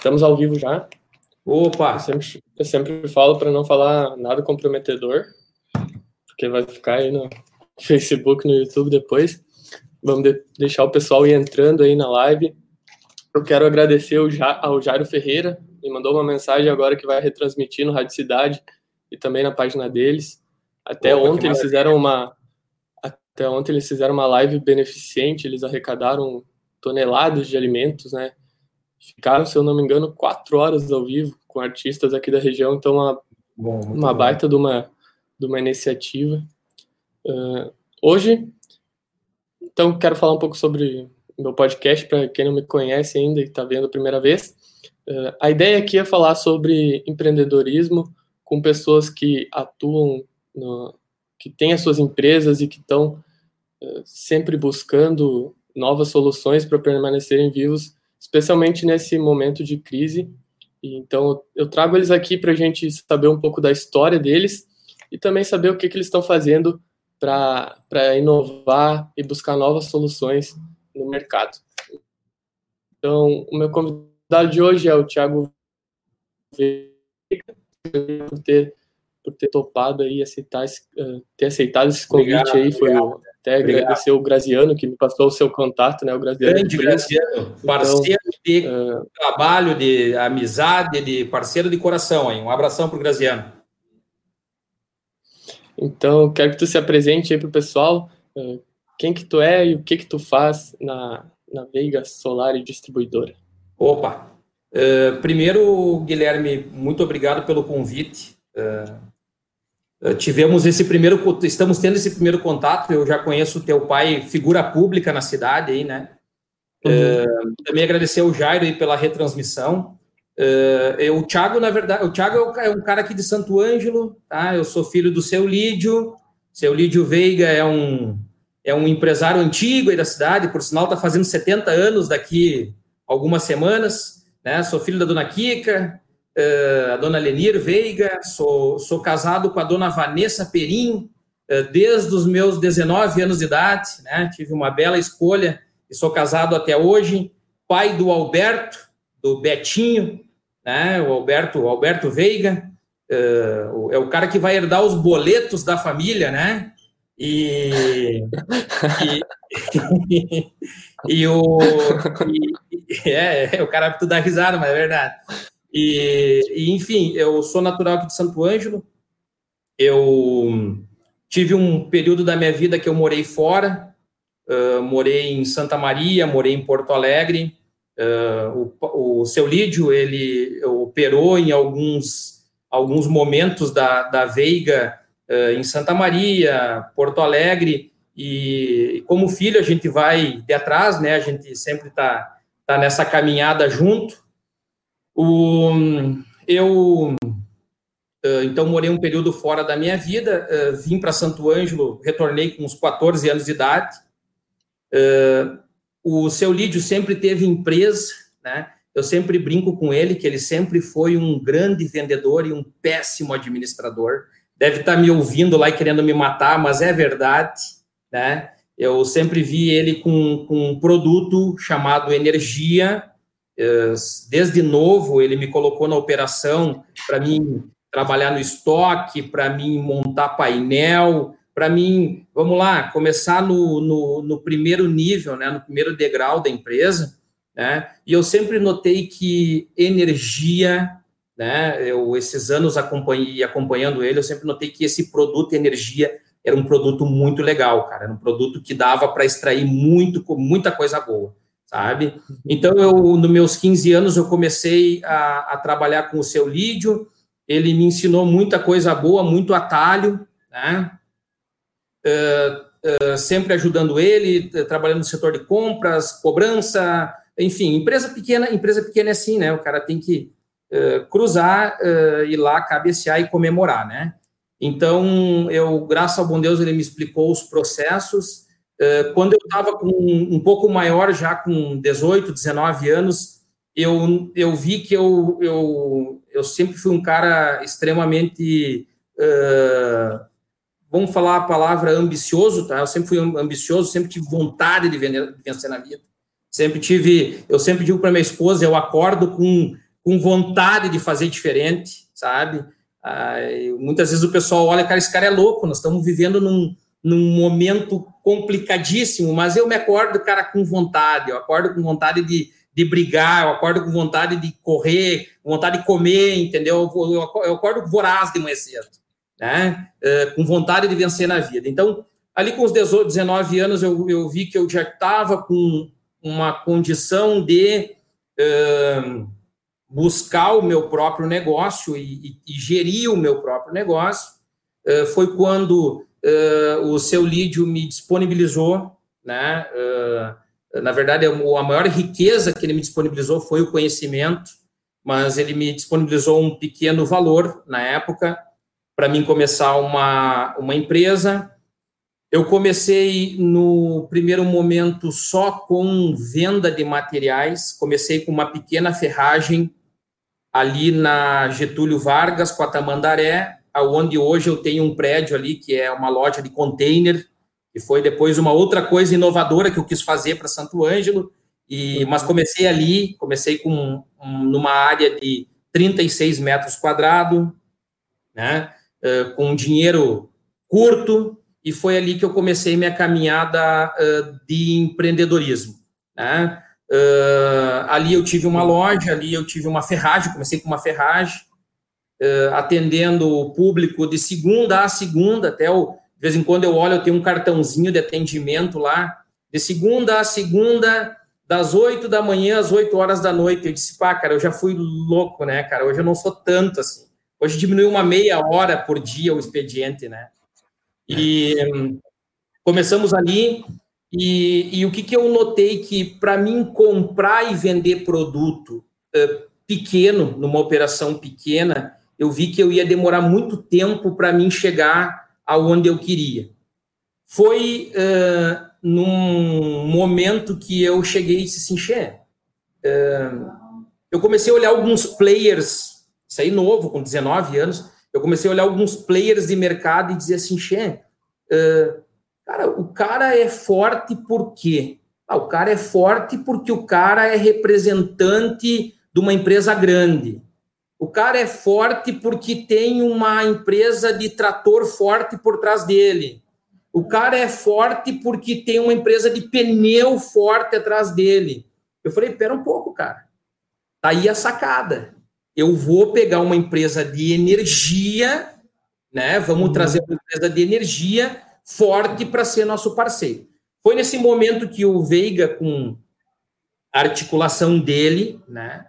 Estamos ao vivo já. Opa! Eu sempre, eu sempre falo para não falar nada comprometedor, porque vai ficar aí no Facebook, no YouTube depois. Vamos de, deixar o pessoal ir entrando aí na live. Eu quero agradecer ao Jairo Ferreira, me mandou uma mensagem agora que vai retransmitir no Rádio Cidade e também na página deles. Até Opa, ontem eles fizeram uma até ontem eles fizeram uma live beneficente, eles arrecadaram toneladas de alimentos, né? Ficaram, se eu não me engano, quatro horas ao vivo com artistas aqui da região, então uma, bom, uma baita de uma, de uma iniciativa. Uh, hoje, então, quero falar um pouco sobre meu podcast, para quem não me conhece ainda e está vendo a primeira vez. Uh, a ideia aqui é falar sobre empreendedorismo com pessoas que atuam, no, que têm as suas empresas e que estão uh, sempre buscando novas soluções para permanecerem vivos, especialmente nesse momento de crise. Então, eu trago eles aqui para a gente saber um pouco da história deles e também saber o que, que eles estão fazendo para inovar e buscar novas soluções no mercado. Então, o meu convidado de hoje é o Thiago Veiga, por ter, por ter topado aí aceitar esse, uh, ter aceitado esse convite obrigado, aí, foi o, até obrigado. agradecer o Graziano que me passou o seu contato, né, o Graziano. Grande Graziano, então, parceiro então, de uh, trabalho, de amizade, de parceiro de coração aí. Um abração para o Graziano. Então, quero que tu se apresente aí para o pessoal. Uh, quem que tu é e o que que tu faz na, na Veiga Solar e Distribuidora? Opa! Uh, primeiro, Guilherme, muito obrigado pelo convite. Uh, tivemos esse primeiro, estamos tendo esse primeiro contato. Eu já conheço teu pai, figura pública na cidade aí, né? Uhum. também agradecer ao Jairo aí pela retransmissão. Uh, o Thiago, na verdade, o Thiago é um cara aqui de Santo Ângelo, tá? Eu sou filho do seu Lídio. Seu Lídio Veiga é um é um empresário antigo aí da cidade, por sinal está fazendo 70 anos daqui algumas semanas, né? Sou filho da dona Kika, uh, a dona Lenir Veiga, sou, sou casado com a dona Vanessa Perim, uh, desde os meus 19 anos de idade, né? Tive uma bela escolha e sou casado até hoje, pai do Alberto, do Betinho, né? O Alberto, o Alberto Veiga, uh, é o cara que vai herdar os boletos da família, né? E, e, e, o e, é, é, o cara tu dá risada, mas é verdade. E, e, enfim, eu sou natural aqui de Santo Ângelo. Eu tive um período da minha vida que eu morei fora. Uh, morei em Santa Maria, morei em Porto Alegre. Uh, o, o seu Lídio ele operou em alguns alguns momentos da, da Veiga uh, em Santa Maria, Porto Alegre, e como filho a gente vai de atrás, né? A gente sempre está tá nessa caminhada junto. O, eu uh, então morei um período fora da minha vida, uh, vim para Santo Ângelo, retornei com uns 14 anos de idade. o seu Lídio sempre teve empresa, né? Eu sempre brinco com ele que ele sempre foi um grande vendedor e um péssimo administrador deve estar tá me ouvindo lá e querendo me matar, mas é verdade, né? Eu sempre vi ele com, com um produto chamado Energia. Eh, desde novo, ele me colocou na operação para mim trabalhar no estoque, para mim montar painel, para mim, vamos lá, começar no, no, no, primeiro nível, né, no primeiro degrau da empresa, né, e eu sempre notei que energia né? Eu esses anos acompanhei acompanhando ele, eu sempre notei que esse produto energia era um produto muito legal, cara, era um produto que dava para extrair muito muita coisa boa, sabe? Então eu nos meus 15 anos eu comecei a, a trabalhar com o seu Lídio, ele me ensinou muita coisa boa, muito atalho, né? Uh, uh, sempre ajudando ele, trabalhando no setor de compras, cobrança, enfim, empresa pequena, empresa pequena é assim, né? O cara tem que uh, cruzar, ir lá, cabecear e comemorar, né? Então, eu, graças ao bom Deus, ele me explicou os processos. Uh, quando eu estava com um, um pouco maior, já com 18, 19 anos, eu, eu vi que eu, eu, eu sempre fui um cara extremamente, uh, vamos falar a palavra ambicioso, tá? Eu sempre fui ambicioso, sempre tive vontade de vencer na vida. Sempre tive, eu sempre digo para minha esposa, eu acordo com com vontade de fazer diferente, sabe? Ah, muitas vezes o pessoal olha, cara, esse cara é louco, nós estamos vivendo num, num momento complicadíssimo, mas eu me acordo, cara, com vontade, eu acordo com vontade de, de brigar, eu acordo com vontade de correr, vontade de comer, entendeu? Eu, acordo voraz de manhã cedo, né? Uh, com vontade de vencer na vida. Então, ali com os 18, 19 anos, eu, eu vi que eu já estava com uma condição de uh, buscar o meu próprio negócio e, e, e gerir o meu próprio negócio. Uh, foi quando o seu Lídio me disponibilizou, né? na verdade, a maior riqueza que ele me disponibilizou foi o conhecimento, mas ele me disponibilizou um pequeno valor na época para mim começar uma, uma empresa. Eu comecei no primeiro momento só com venda de materiais, comecei com uma pequena ferragem ali na Getúlio Vargas, com a Tamandaré, onde hoje eu tenho um prédio ali que é uma loja de container, que foi depois uma outra coisa inovadora que eu quis fazer para Santo Ângelo, e, mas comecei ali, comecei com um, numa área de 36 metros quadrados, né, uh, com dinheiro curto, e foi ali que eu comecei minha caminhada uh, de empreendedorismo. Né? Uh, ali eu tive uma loja, ali eu tive uma ferragem, comecei com uma ferragem, atendendo o público de segunda a segunda, até o, de vez em quando eu olho, eu tenho um cartãozinho de atendimento lá, de segunda a segunda, das 8 da manhã às 8 horas da noite. Eu disse, pá, cara, eu já fui louco, né, cara? Hoje eu não sou tanto assim. Hoje diminuiu uma meia hora por dia o expediente, né? E começamos ali. E, e, o que, que eu notei que para mim comprar e vender produto uh, pequeno, numa operação pequena, eu vi que eu ia demorar muito tempo para mim chegar aonde eu queria. Foi uh, num momento que eu cheguei e disse assim, uh, eu comecei a olhar alguns players, isso aí novo, com 19 anos, eu comecei a olhar alguns players de mercado e dizer assim, Xê, uh, cara, o cara é forte por quê? Ah, o cara é forte porque o cara é representante de uma empresa grande. O cara é forte porque tem uma empresa de trator forte por trás dele. O cara é forte porque tem uma empresa de pneu forte atrás dele. Eu falei, pera um pouco, cara. Tá aí a sacada. Eu vou pegar uma empresa de energia, né? Vamos uhum. trazer uma empresa de energia forte para ser nosso parceiro. Foi nesse momento que o Veiga, com a articulação dele, né?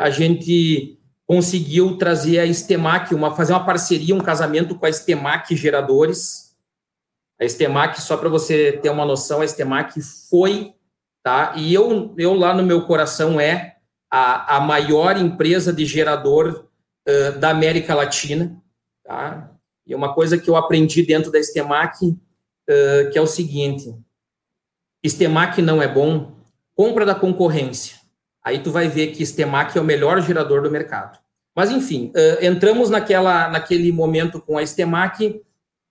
a gente conseguiu trazer a Estemac, uma, fazer uma parceria, um casamento com a Estemac Geradores. A Estemac, só para você ter uma noção, a Estemac foi, tá? E eu, eu lá no meu coração é a, a maior empresa de gerador uh, da América Latina, tá? E uma coisa que eu aprendi dentro da Estemac, uh, que é o seguinte, Estemac não é bom, compra da concorrência. Aí tu vai ver que Stemac é o melhor gerador do mercado. Mas, enfim, uh, entramos naquela, naquele momento com a Stemac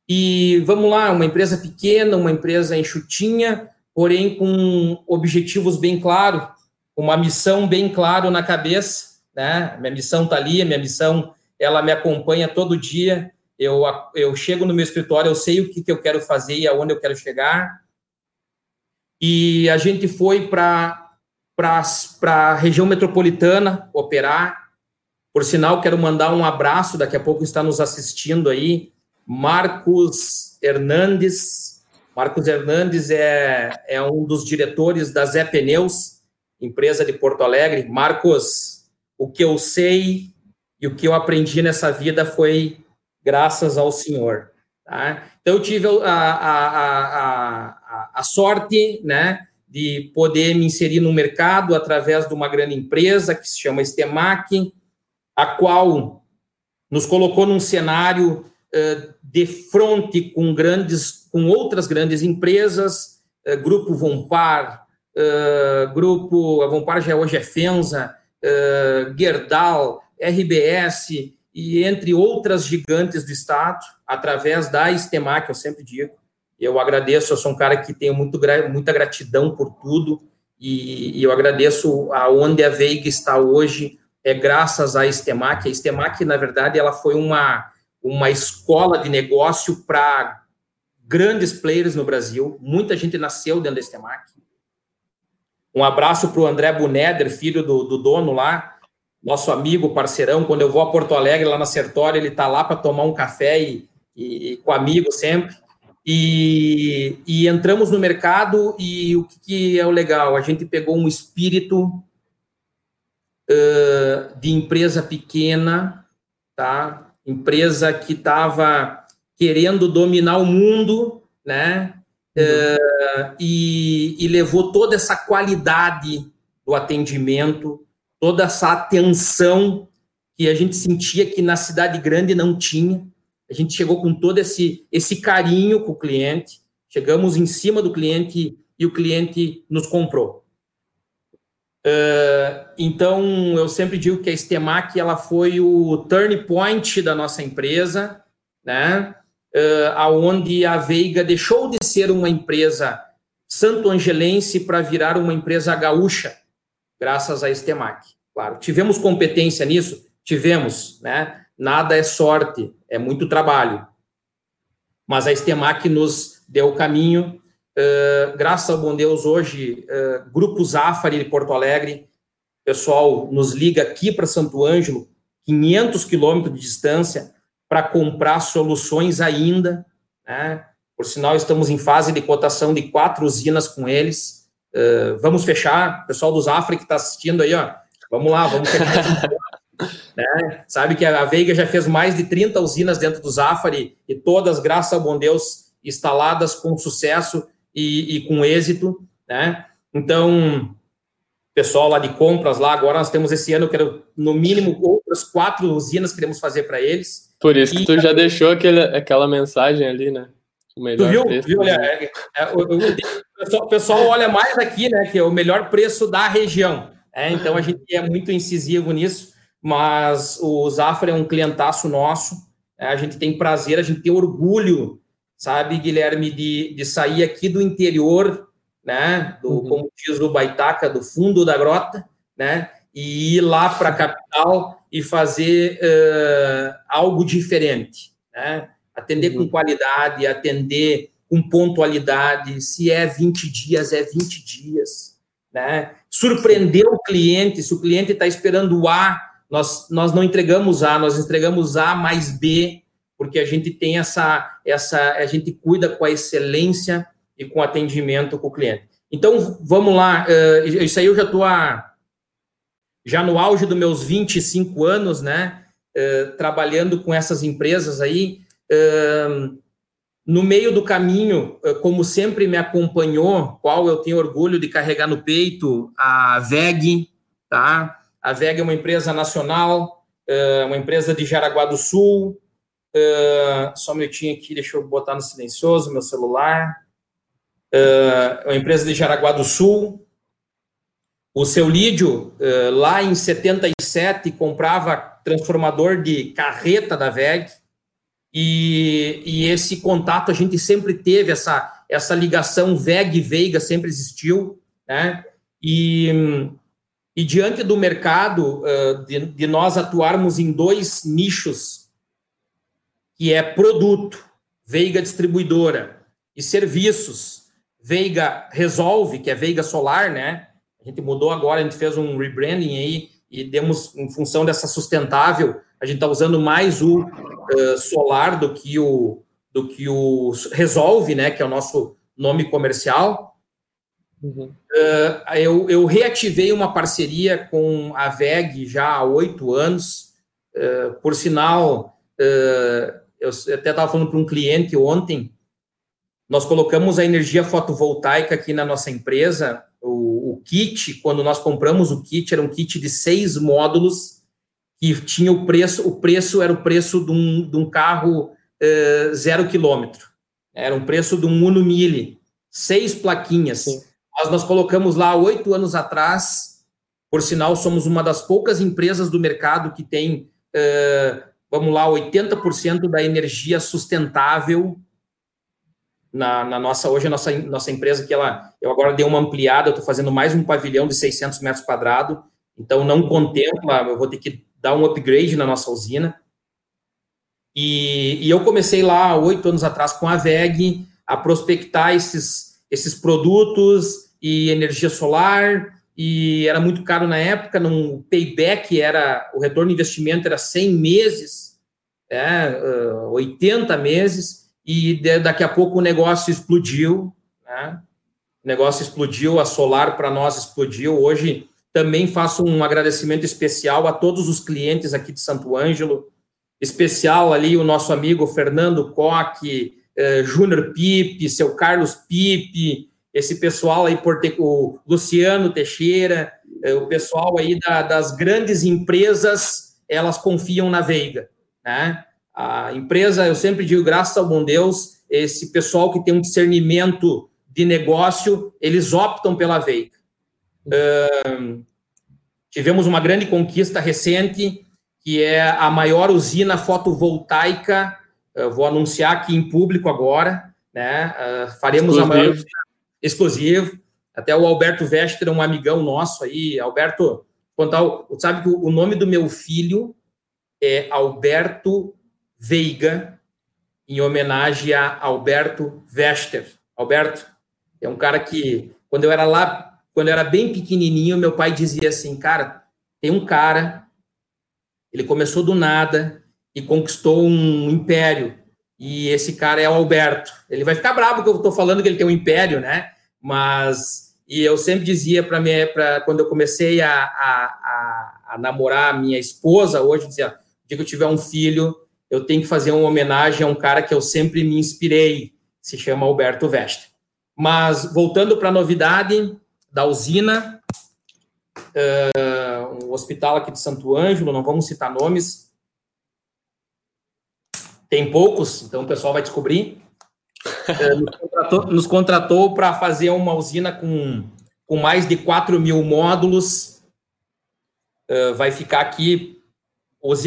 e vamos lá, uma empresa pequena, uma empresa enxutinha, porém com objetivos bem claros, uma missão bem clara na cabeça, né? Minha missão está ali, minha missão, ela me acompanha todo dia. Eu, eu chego no meu escritório, eu sei o que, que eu quero fazer e aonde eu quero chegar. E a gente foi para para a região metropolitana operar. Por sinal, quero mandar um abraço, daqui a pouco está nos assistindo aí, Marcos Hernandes. Marcos Hernandes é, é um dos diretores da Zé Pneus, empresa de Porto Alegre. Marcos, o que eu sei e o que eu aprendi nessa vida foi graças ao senhor. Tá? Então, eu tive a, a, a, a, a sorte, né, de poder me inserir no mercado através de uma grande empresa que se chama Estemac, a qual nos colocou num cenário uh, de frente com grandes, com outras grandes empresas, uh, Grupo Vompar, uh, Grupo, a Vompar já hoje é Fenza, Gerdau, RBS, e entre outras gigantes do Estado, através da Estemac, eu sempre digo, eu agradeço, eu sou um cara que tenho muito, muita gratidão por tudo, e, e eu agradeço aonde a Veiga está hoje, é graças à Estemac. A Estemac, na verdade, ela foi uma, uma escola de negócio para grandes players no Brasil. Muita gente nasceu dentro da Estemac. Um abraço para o André Buneder, filho do, do, dono lá, nosso amigo, parceirão. Quando eu vou a Porto Alegre, lá na Sertória, ele está lá para tomar um café e, e, e, com amigo sempre. E, e entramos no mercado e o que, que é o legal? A gente pegou um espírito uh, de empresa pequena, tá? Empresa que estava querendo dominar o mundo, né? Uh, e, e, levou toda essa qualidade do atendimento, toda essa atenção que a gente sentia que na cidade grande não tinha. A gente chegou com todo esse, esse carinho com o cliente, chegamos em cima do cliente e o cliente nos comprou. Uh, então, eu sempre digo que a Stemac ela foi o turn point da nossa empresa, né? Uh, aonde a Veiga deixou de ser uma empresa santo-angelense para virar uma empresa gaúcha, graças à Stemac. Claro, tivemos competência nisso? Tivemos, né? Nada é sorte, é muito trabalho. Mas a Stemac nos deu o caminho Uh, graças ao bom Deus, hoje, uh, Grupo Zafari de Porto Alegre, pessoal nos liga aqui para Santo Ângelo, 500 quilômetros de distância, para comprar soluções ainda. Né? Por sinal, estamos em fase de cotação de quatro usinas com eles. Uh, vamos fechar, pessoal do Zafari que está assistindo aí, ó, vamos lá, vamos fechar. Né? Sabe que a Veiga já fez mais de 30 usinas dentro do Zafari e todas, graças ao bom Deus, instaladas com sucesso e, e com êxito, né? Então, pessoal lá de compras lá, agora nós temos esse ano, quero, no mínimo, outras quatro usinas queremos fazer para eles. Por isso que tu já deixou aquele, aquela mensagem ali, né? O melhor tu viu? preço. Viu? É, é, o, o, pessoal, o, pessoal, olha mais aqui, né? Que é o melhor preço da região. É, então a gente é muito incisivo nisso, mas o Zafra é um clientaço nosso. É, a gente tem prazer, a gente tem orgulho sabe, Guilherme, de, de sair aqui do interior, né, do, uhum. como diz o Baitaca, do fundo da grota, né, e ir lá para a capital e fazer uh, algo diferente, né, atender uhum. com qualidade, atender com pontualidade, se é 20 dias, é 20 dias, né, surpreender o cliente, se o cliente está esperando A, nós, nós não entregamos A, nós entregamos A mais B, porque a gente tem essa, essa, a gente cuida com a excelência e com atendimento com o cliente. Então, vamos lá, uh, isso aí eu já estou já no auge dos meus 25 anos, né, uh, trabalhando com essas empresas aí, uh, no meio do caminho, como sempre me acompanhou, qual eu tenho orgulho de carregar no peito, a VEG, tá? A VEG é uma empresa nacional, uma empresa de Jaraguá do Sul, Uh, só um minutinho aqui, deixa eu botar no silencioso meu celular. Uh, uma empresa de Jaraguá do Sul. O seu Lídio, lá em 77, comprava transformador de carreta da VEG. E, e, esse contato a gente sempre teve, essa, essa ligação VEG-Veiga sempre existiu. Né? E, e diante do mercado, de, de nós atuarmos em dois nichos que é produto, Veiga Distribuidora, e serviços, Veiga Resolve, que é Veiga Solar, né? A gente mudou agora, a gente fez um rebranding aí e demos, em função dessa sustentável, a gente está usando mais o uh, solar do que o, do que o Resolve, né? Que é o nosso nome comercial. Uhum. Uh, eu, eu, reativei uma parceria com a VEG já há oito anos. Uh, por sinal, uh, eu até estava falando para um cliente ontem, nós colocamos a energia fotovoltaica aqui na nossa empresa, o, o, kit, quando nós compramos o kit, era um kit de seis módulos, que tinha o preço, o preço era o preço de um, de um carro zero quilômetro, era um preço de um Uno Mille, seis plaquinhas. Nós, nós colocamos lá oito anos atrás, por sinal, somos uma das poucas empresas do mercado que tem uh, vamos lá, 80% da energia sustentável na, na, nossa, hoje a nossa, nossa empresa, que ela, eu agora dei uma ampliada, estou fazendo mais um pavilhão de 600 metros quadrados, então não contempla, eu vou ter que dar um upgrade na nossa usina. E, e eu comecei lá oito anos atrás com a VEG a prospectar esses, esses produtos e energia solar, e era muito caro na época, no payback era, o retorno de investimento era 100 meses, é, 80 meses, e daqui a pouco o negócio explodiu, né? o negócio explodiu, a Solar para nós explodiu, hoje também faço um agradecimento especial a todos os clientes aqui de Santo Ângelo, especial ali o nosso amigo Fernando Coque, Júnior Pipe, seu Carlos Pipe, esse pessoal aí, por ter, o Luciano Teixeira, eh, o pessoal aí da, das grandes empresas, elas confiam na Veiga, né? A empresa, eu sempre digo, graças ao bom Deus, esse pessoal que tem um discernimento de negócio, eles optam pela Veiga. Uh, tivemos uma grande conquista recente, que é a maior usina fotovoltaica. Eu vou anunciar aqui em público agora, né? Uh, faremos a maior exclusivo. Até o Alberto Vester, um amigão nosso aí, Alberto, contar, sabe que o nome do meu filho é Alberto Veiga, em homenagem a Alberto Vester. Alberto é um cara que, quando eu era lá, quando eu era bem pequenininho, meu pai dizia assim, cara, tem um cara ele começou do nada e conquistou um império. E esse cara é o Alberto. Ele vai ficar bravo que eu estou falando que ele tem um império, né? Mas e eu sempre dizia para mim, para quando eu comecei a, a, a, a namorar a minha esposa, hoje dizia, dia que eu tiver um filho, eu tenho que fazer uma homenagem a um cara que eu sempre me inspirei, se chama Alberto Veste. Mas voltando para a novidade da usina, uh, um hospital aqui de Santo Ângelo, não vamos citar nomes. Tem poucos, então o pessoal vai descobrir. Uh, nos contratou, contratou para fazer uma usina com, com mais de 4 mil módulos. Uh, vai ficar aqui.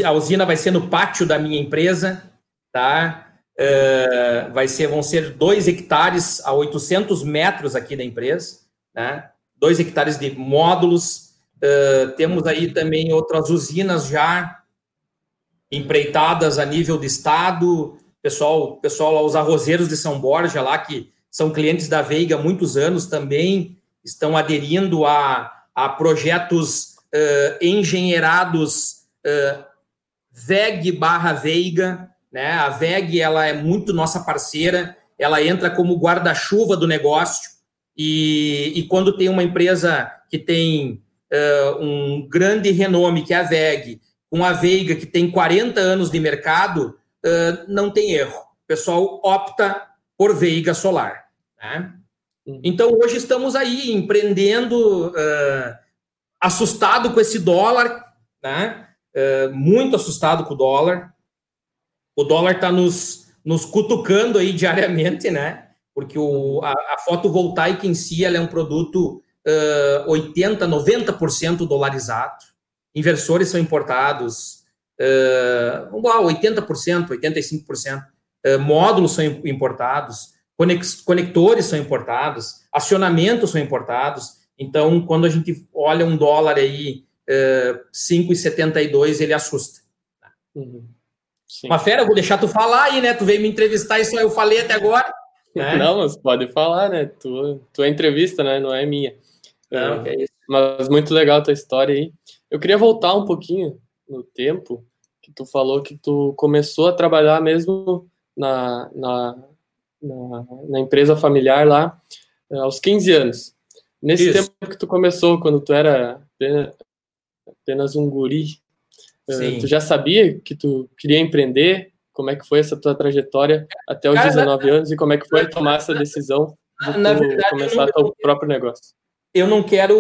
A usina vai ser no pátio da minha empresa, tá? Uh, vai ser, vão ser 2 hectares a 800 metros aqui da empresa, né? 2 hectares de módulos, Uh, temos aí também outras usinas já empreitadas a nível de estado, pessoal, pessoal os arrozeiros de São Borja lá, que são clientes da Veiga há muitos anos também, estão aderindo a, a projetos uh, engenheirados uh, VEG barra Veiga, né? A VEG, ela é muito nossa parceira, ela entra como guarda-chuva do negócio, e, e quando tem uma empresa que tem uh, um grande renome, que é a VEG, com a Veiga, que tem 40 anos de mercado, uh, não tem erro. O pessoal opta por Veiga Solar. Né? Então, hoje estamos aí empreendendo, uh, assustado com esse dólar, né? Uh, muito assustado com o dólar. O dólar está nos, nos cutucando aí diariamente, né? Porque o, a, a fotovoltaica em si ela é um produto uh, 80%, 90% dolarizado. Inversores são importados, uh, 80%, 85%. Uh, módulos são importados, conectores são importados, acionamentos são importados. Então, quando a gente olha um dólar aí, uh, 5,72, ele assusta. Uhum. Uma fera, eu vou deixar tu falar aí, né? Tu veio me entrevistar e só eu falei até agora. Né? Não, mas pode falar, né? Tu, tua entrevista, né? Não é minha. Não, é, é mas muito legal a tua história aí. Eu queria voltar um pouquinho no tempo que tu falou que tu começou a trabalhar mesmo na, na, na, na empresa familiar lá eh, aos 15 anos. Nesse Isso. tempo que tu começou, quando tu era apenas um guri, eh, Sim. tu já sabia que tu queria empreender? Como é que foi essa tua trajetória até os Cara, 19 na, anos e como é que foi tomar essa decisão de na verdade, começar teu próprio negócio? eu não quero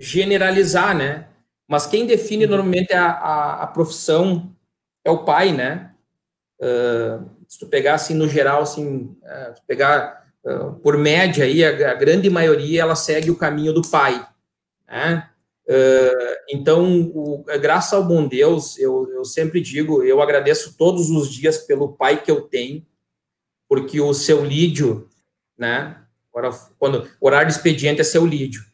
generalizar, né? Mas quem define uhum. normalmente a, a, a profissão é o pai, né? Uh, se tu pegar assim no geral, assim, uh, pegar uh, por média aí, a, a, grande maioria ela segue o caminho do pai, né? então, o, graças ao bom Deus, eu, eu sempre digo, eu agradeço todos os dias pelo pai que eu tenho, porque o seu Lídio, né? Agora, quando horário de expediente é seu lídio.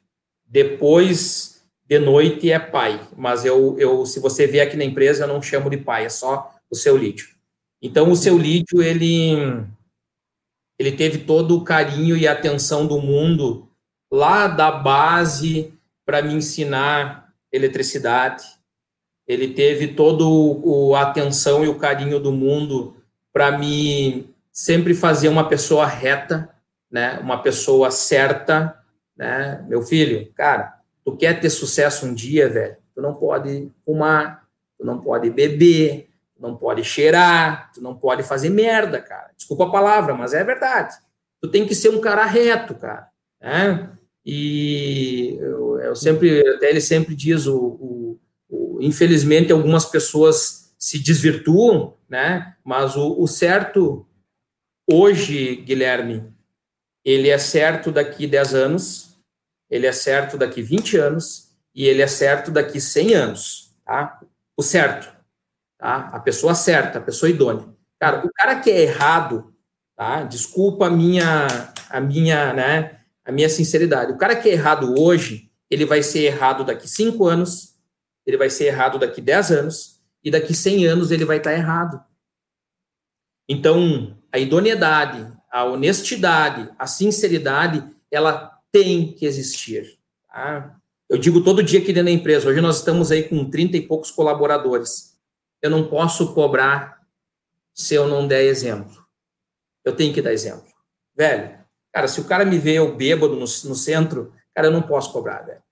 Depois de noite é pai, mas eu, eu, se você vier aqui na empresa, eu não chamo de pai, é só o seu Lídio. Então, o seu Lídio, ele, ele teve todo o carinho e atenção do mundo lá da base para me ensinar eletricidade. Ele teve todo a atenção e o carinho do mundo para me sempre fazer uma pessoa reta, né? Uma pessoa certa, né? Meu filho, cara, tu quer ter sucesso um dia, velho? Tu não pode fumar, tu não pode beber, tu não pode cheirar, tu não pode fazer merda, cara. Desculpa a palavra, mas é verdade. Tu tem que ser um cara reto, cara. Né? E eu, eu sempre, até ele sempre diz, o, o, o, infelizmente algumas pessoas se desvirtuam, né? Mas o, o certo hoje, Guilherme, ele é certo daqui 10 anos, ele é certo daqui 20 anos e ele é certo daqui 100 anos, tá? O certo, tá? A pessoa certa, a pessoa idônea. Cara, o cara que é errado, tá? Desculpa a minha, a minha, né? A minha sinceridade. O cara que é errado hoje, ele vai ser errado daqui 5 anos, ele vai ser errado daqui 10 anos e daqui 100 anos ele vai estar errado. Então, a idoneidade, a honestidade, a sinceridade, ela tem que existir. Tá? Eu digo todo dia aqui dentro da empresa, hoje nós estamos aí com 30 e poucos colaboradores. Eu não posso cobrar se eu não der exemplo. Eu tenho que dar exemplo. Velho, cara, se o cara me vê eu bêbado no, no centro, cara, eu não posso cobrar, velho.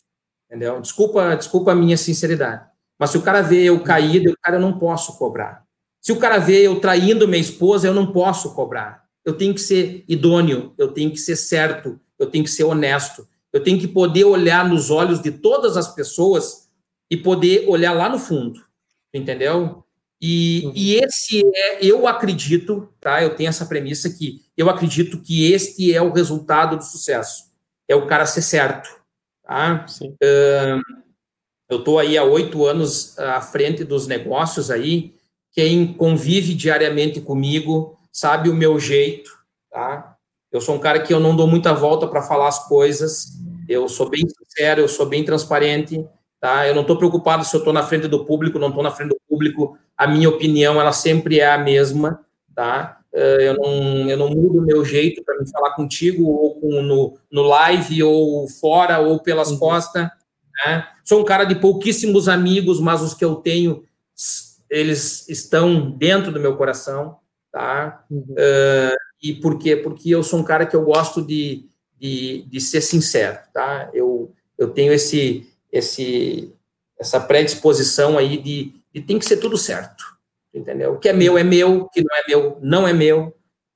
Entendeu? Desculpa, desculpa a minha sinceridade. Mas se o cara vê eu caído, cara, eu não posso cobrar. Se o cara vê eu traindo minha esposa, eu não posso cobrar eu tenho que ser idôneo, eu tenho que ser certo, eu tenho que ser honesto, eu tenho que poder olhar nos olhos de todas as pessoas e poder olhar lá no fundo, entendeu? E, uhum. e esse é, eu acredito, tá? Eu tenho essa premissa que eu acredito que este é o resultado do sucesso, é o cara ser certo, tá? Uh, eu estou aí há oito anos à frente dos negócios aí, quem convive diariamente comigo sabe o meu jeito, tá? Eu sou um cara que eu não dou muita volta para falar as coisas. Eu sou bem sincero, eu sou bem transparente, tá? Eu não estou preocupado se eu estou na frente do público, não estou na frente do público. A minha opinião, ela sempre é a mesma, tá? Eh, eu não, eu não mudo o meu jeito para me falar contigo, ou com, no, no live, ou fora, ou pelas uhum. costas. Né? Sou um cara de pouquíssimos amigos, mas os que eu tenho, eles estão dentro do meu coração tá? Uhum. Uh, e por quê? Porque eu sou um cara que eu gosto de, de, de ser sincero, tá? Eu, eu tenho esse, esse, essa predisposição aí de, de tem que ser tudo certo, entendeu? O que é meu é meu, o que não é meu não é meu,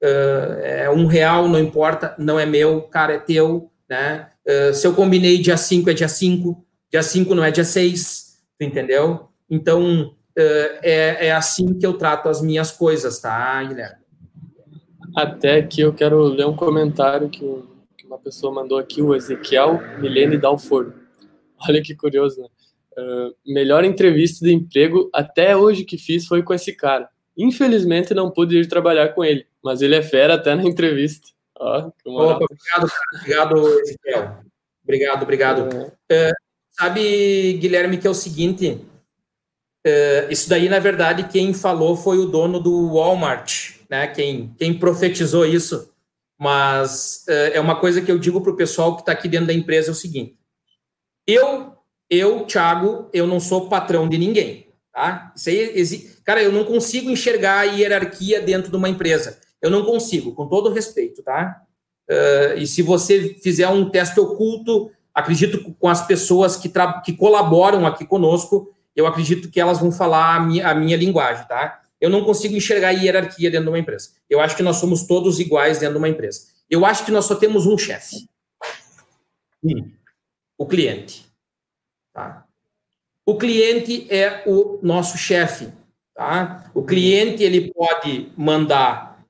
uh, é um real, não importa, não é meu, cara, é teu, né? Uh, se eu combinei dia 5 é dia 5, dia 5 não é dia 6, entendeu? Então, é, é assim que eu trato as minhas coisas, tá, Guilherme? Até que eu quero ler um comentário que, que uma pessoa mandou aqui, o Ezequiel Milene Dalfor. Olha que curioso, né? Uh, melhor entrevista de emprego até hoje que fiz foi com esse cara. Infelizmente não pude ir trabalhar com ele, mas ele é fera até na entrevista. Opa, obrigado, obrigado, Ezequiel. Obrigado, obrigado. É. Uh, sabe, Guilherme, que é o seguinte, isso daí, na verdade, quem falou foi o dono do Walmart, né? Quem, quem profetizou isso. Mas uh, é uma coisa que eu digo para o pessoal que está aqui dentro da empresa: é o seguinte. Eu, eu, Thiago, eu não sou patrão de ninguém. Tá? Isso aí, cara, eu não consigo enxergar a hierarquia dentro de uma empresa. Eu não consigo, com todo respeito, tá? Uh, e se você fizer um teste oculto, acredito com as pessoas que, que colaboram aqui conosco, eu acredito que elas vão falar a minha, a minha linguagem, tá? Eu não consigo enxergar hierarquia dentro de uma empresa. Eu acho que nós somos todos iguais dentro de uma empresa. Eu acho que nós só temos um chefe. Hum. O cliente. Tá? O cliente é o nosso chefe. Tá? O cliente ele pode mandar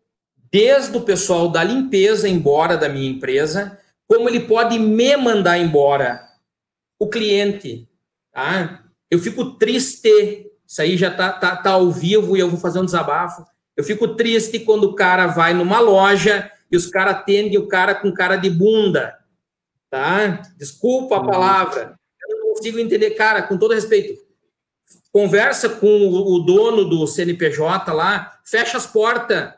desde o pessoal da limpeza embora da minha empresa, como ele pode me mandar embora. O cliente. Tá? Eu fico triste, isso aí já tá, tá, tá ao vivo e eu vou fazer um desabafo. Eu fico triste quando o cara vai numa loja e os caras atendem o cara com cara de bunda, tá? Desculpa a uhum. palavra. Eu não consigo entender, cara, com todo respeito, conversa com o dono do CNPJ lá, fecha as portas,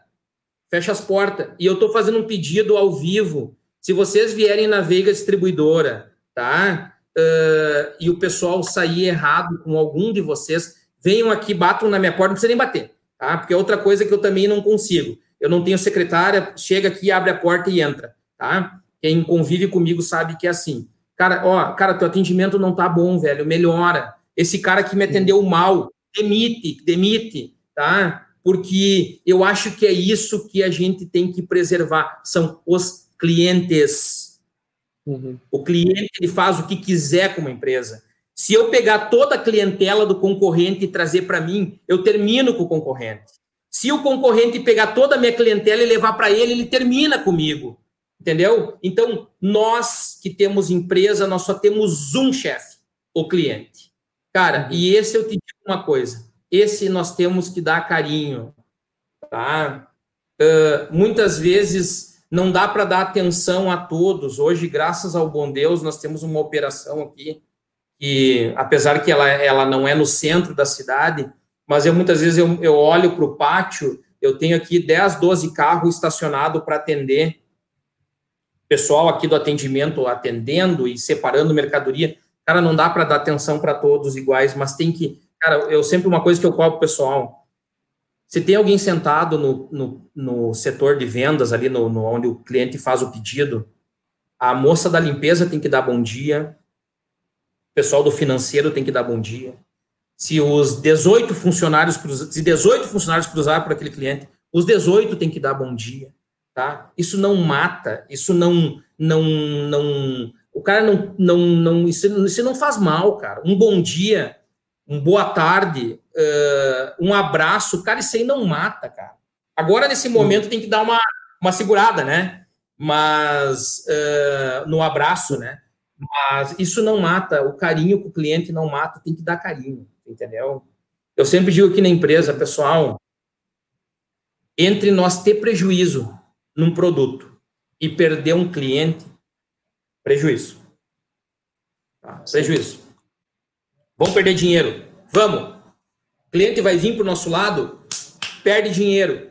fecha as portas. E eu estou fazendo um pedido ao vivo. Se vocês vierem na Veiga Distribuidora, tá? Uh, e o pessoal sair errado com algum de vocês, venham aqui, batam na minha porta, não precisa nem bater, tá? Porque é outra coisa que eu também não consigo. Eu não tenho secretária, chega aqui, abre a porta e entra, tá? Quem convive comigo sabe que é assim. Cara, ó, cara, teu atendimento não tá bom, velho, melhora. Esse cara que me atendeu mal, demite, demite, tá? Porque eu acho que é isso que a gente tem que preservar, são os clientes. Uhum. O cliente ele faz o que quiser com uma empresa. Se eu pegar toda a clientela do concorrente e trazer para mim, eu termino com o concorrente. Se o concorrente pegar toda a minha clientela e levar para ele, ele termina comigo. Entendeu? Então, nós que temos empresa, nós só temos um chefe, o cliente. Cara, e esse eu te digo uma coisa: esse nós temos que dar carinho, tá? Uh, muitas vezes não dá para dar atenção a todos. Hoje, graças ao bom Deus, nós temos uma operação aqui que, apesar que ela, ela não é no centro da cidade, mas eu muitas vezes eu, eu olho para o pátio, eu tenho aqui 10, 12 carros estacionados para atender pessoal aqui do atendimento atendendo e separando mercadoria. Cara, não dá para dar atenção para todos iguais, mas tem que. Cara, eu sempre uma coisa que eu cobro pessoal. Se tem alguém sentado no, no, no setor de vendas, ali no, no, onde o cliente faz o pedido, a moça da limpeza tem que dar bom dia, o pessoal do financeiro tem que dar bom dia. Se os 18 funcionários se 18 funcionários cruzar por aquele cliente, os 18 tem que dar bom dia tá? Isso não mata, isso não não não o cara não não não isso, isso não faz mal, cara. Um bom dia, um boa tarde, uh, um abraço, cara, isso aí não mata, cara. Agora nesse momento tem que dar uma uma segurada, né? Mas uh, no abraço, né? Mas isso não mata, o carinho com o cliente não mata, tem que dar carinho, entendeu? Eu sempre digo aqui na empresa, pessoal, entre nós ter prejuízo num produto e perder um cliente, prejuízo. Tá? Prejuízo. Vamos perder dinheiro. Vamos. Cliente vai vir para o nosso lado, perde dinheiro.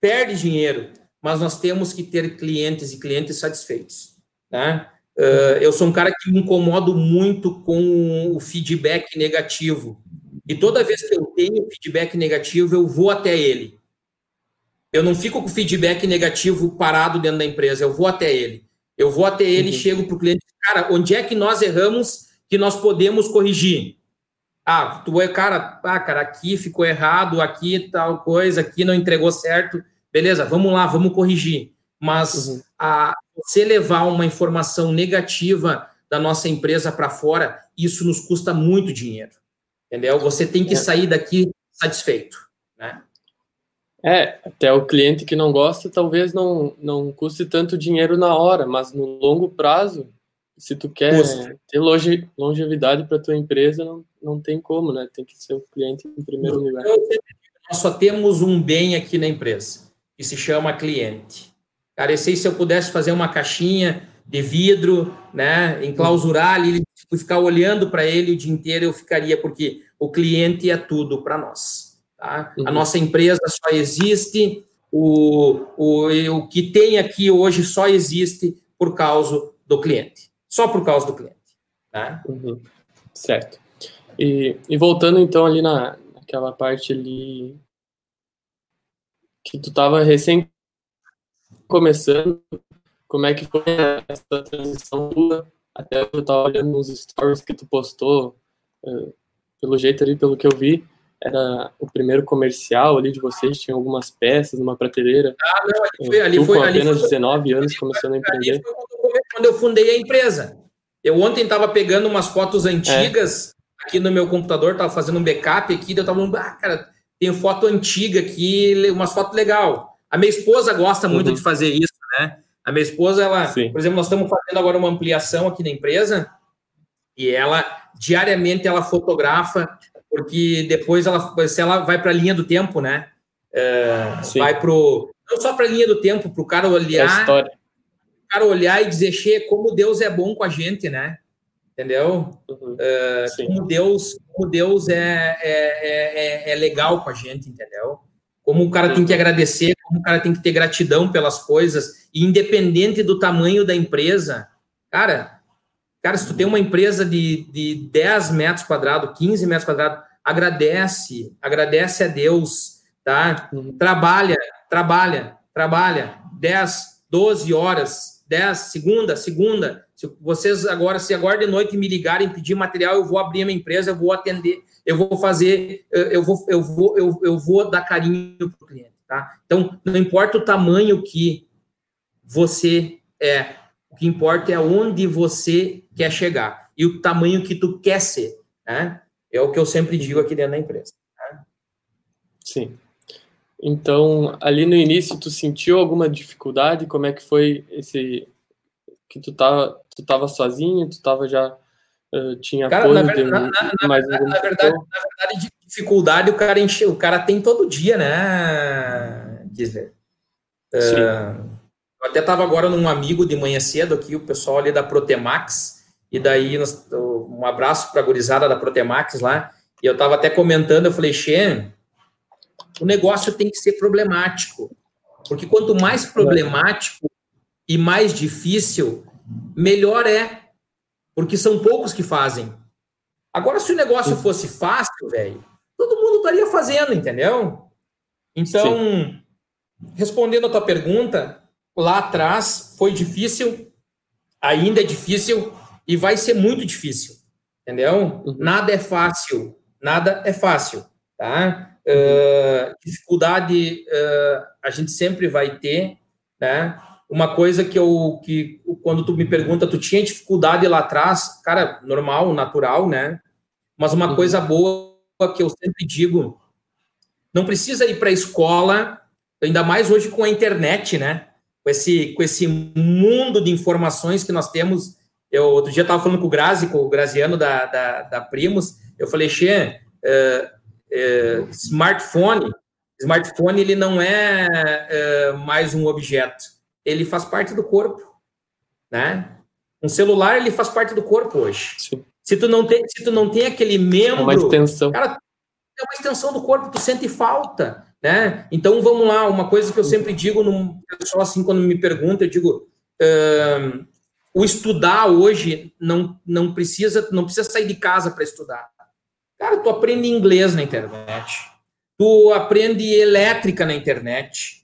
Perde dinheiro. Mas nós temos que ter clientes e clientes satisfeitos. Tá? Uh, eu sou um cara que me incomodo muito com o feedback negativo. E toda vez que eu tenho feedback negativo, eu vou até ele. Eu não fico com feedback negativo parado dentro da empresa, eu vou até ele. Eu vou até ele e uhum. chego para o cliente, cara, onde é que nós erramos que nós podemos corrigir? Ah, tu é, cara, ah, cara, aqui ficou errado, aqui tal coisa, aqui não entregou certo. Beleza, vamos lá, vamos corrigir. Mas uhum. a, você levar uma informação negativa da nossa empresa para fora, isso nos custa muito dinheiro. Entendeu? Você tem que é. sair daqui satisfeito, né? É, até o cliente que não gosta talvez não, não custe tanto dinheiro na hora, mas no longo prazo, se tu quer Custa. ter longe, longevidade para tua empresa, não, não tem como, né? Tem que ser o cliente em primeiro lugar. Nós só temos um bem aqui na empresa, que se chama cliente. Cara, eu sei se eu pudesse fazer uma caixinha de vidro, né, enclausurar ali, ficar olhando para ele o dia inteiro, eu ficaria, porque o cliente é tudo para nós. Tá? Uhum. A nossa empresa só existe, o, o, o que tem aqui hoje só existe por causa do cliente. Só por causa do cliente. Tá? Uhum. Certo. E, e, voltando então ali na, naquela parte ali que tu estava recém começando, como é que foi essa transição tua? Até eu estava olhando nos stories que tu postou, uh, pelo jeito ali, pelo que eu vi, era o primeiro comercial ali de vocês, tinha algumas peças numa prateleira. Ah, não, ali foi, ali foi, com ali apenas foi, 19 anos começando a empreender. quando eu fundei a empresa. Eu ontem estava pegando umas fotos antigas é. Aqui no meu computador, estava fazendo um backup aqui, eu estava ah, cara, tem foto antiga aqui, umas fotos legal. A minha esposa gosta muito uhum. de fazer isso, né? A minha esposa, ela, Sim. por exemplo, nós estamos fazendo agora uma ampliação aqui na empresa e ela diariamente ela fotografa porque depois ela, se ela vai para a linha do tempo, né? É, vai pro não só para a linha do tempo, para o cara olhar, o cara olhar e dizer, che, como Deus é bom com a gente, né? Entendeu? Uhum. Uh, como Deus, como Deus é, é, é, é, legal com a gente, entendeu? Como o cara uhum. tem que agradecer, como o cara tem que ter gratidão pelas coisas, e independente do tamanho da empresa, cara, cara, se tu tem uma empresa de, de 10 metros quadrados, 15 metros quadrados, agradece, agradece a Deus, tá? Uhum. Trabalha, trabalha, trabalha, 10, 12 horas, 10, segunda, segunda, se vocês agora, se agora de noite me ligarem pedir material, eu vou abrir a minha empresa, eu vou atender, eu vou fazer, eu vou, eu vou, eu, eu vou dar carinho para o cliente, tá? Então, não importa o tamanho que você é, o que importa é onde você quer chegar e o tamanho que tu quer ser, né? É o que eu sempre digo aqui dentro da empresa. Né? Sim. Então, ali no início, tu sentiu alguma dificuldade? Como é que foi esse que tu tava, tu tava sozinho, tu tava já uh, tinha cara, apoio na, de, na, na, mais na, na verdade, verdade, dificuldade o cara enche, o cara tem todo dia, né, dizer. Uh, eu até tava agora num amigo de manhã cedo aqui, o pessoal ali da Protemax, e daí um abraço para a gurizada da Protemax lá, e eu tava até comentando, eu falei, Xê, o negócio tem que ser problemático, porque quanto mais problemático, e mais difícil, melhor é. Porque são poucos que fazem. Agora, se o negócio fosse fácil, velho, todo mundo estaria fazendo, entendeu? Então, Sim. respondendo a tua pergunta, lá atrás foi difícil, ainda é difícil e vai ser muito difícil, entendeu? Uhum. Nada é fácil, nada é fácil, tá? Uh, dificuldade uh, a gente sempre vai ter, né? uma coisa que eu que quando tu me pergunta, tu tinha dificuldade lá atrás, cara, normal, natural, né? Mas uma uhum. coisa boa que eu sempre digo, não precisa ir para a escola, ainda mais hoje com a internet, né? Com esse com esse mundo de informações que nós temos. Eu outro dia estava falando com o Grazi, com o Graziano da, da, da Primos, eu falei, Xê, é, é, smartphone, smartphone ele não é, é mais um objeto ele faz parte do corpo, né? Um celular ele faz parte do corpo hoje. Sim. Se tu não tem, se tu não tem aquele membro, é uma extensão. Cara, é uma extensão do corpo, tu sente falta, né? Então vamos lá, uma coisa que eu sempre digo no pessoal assim quando me pergunta, eu digo, uh, o estudar hoje não não precisa não precisa sair de casa para estudar. Cara, tu aprende inglês na internet. Tu aprende elétrica na internet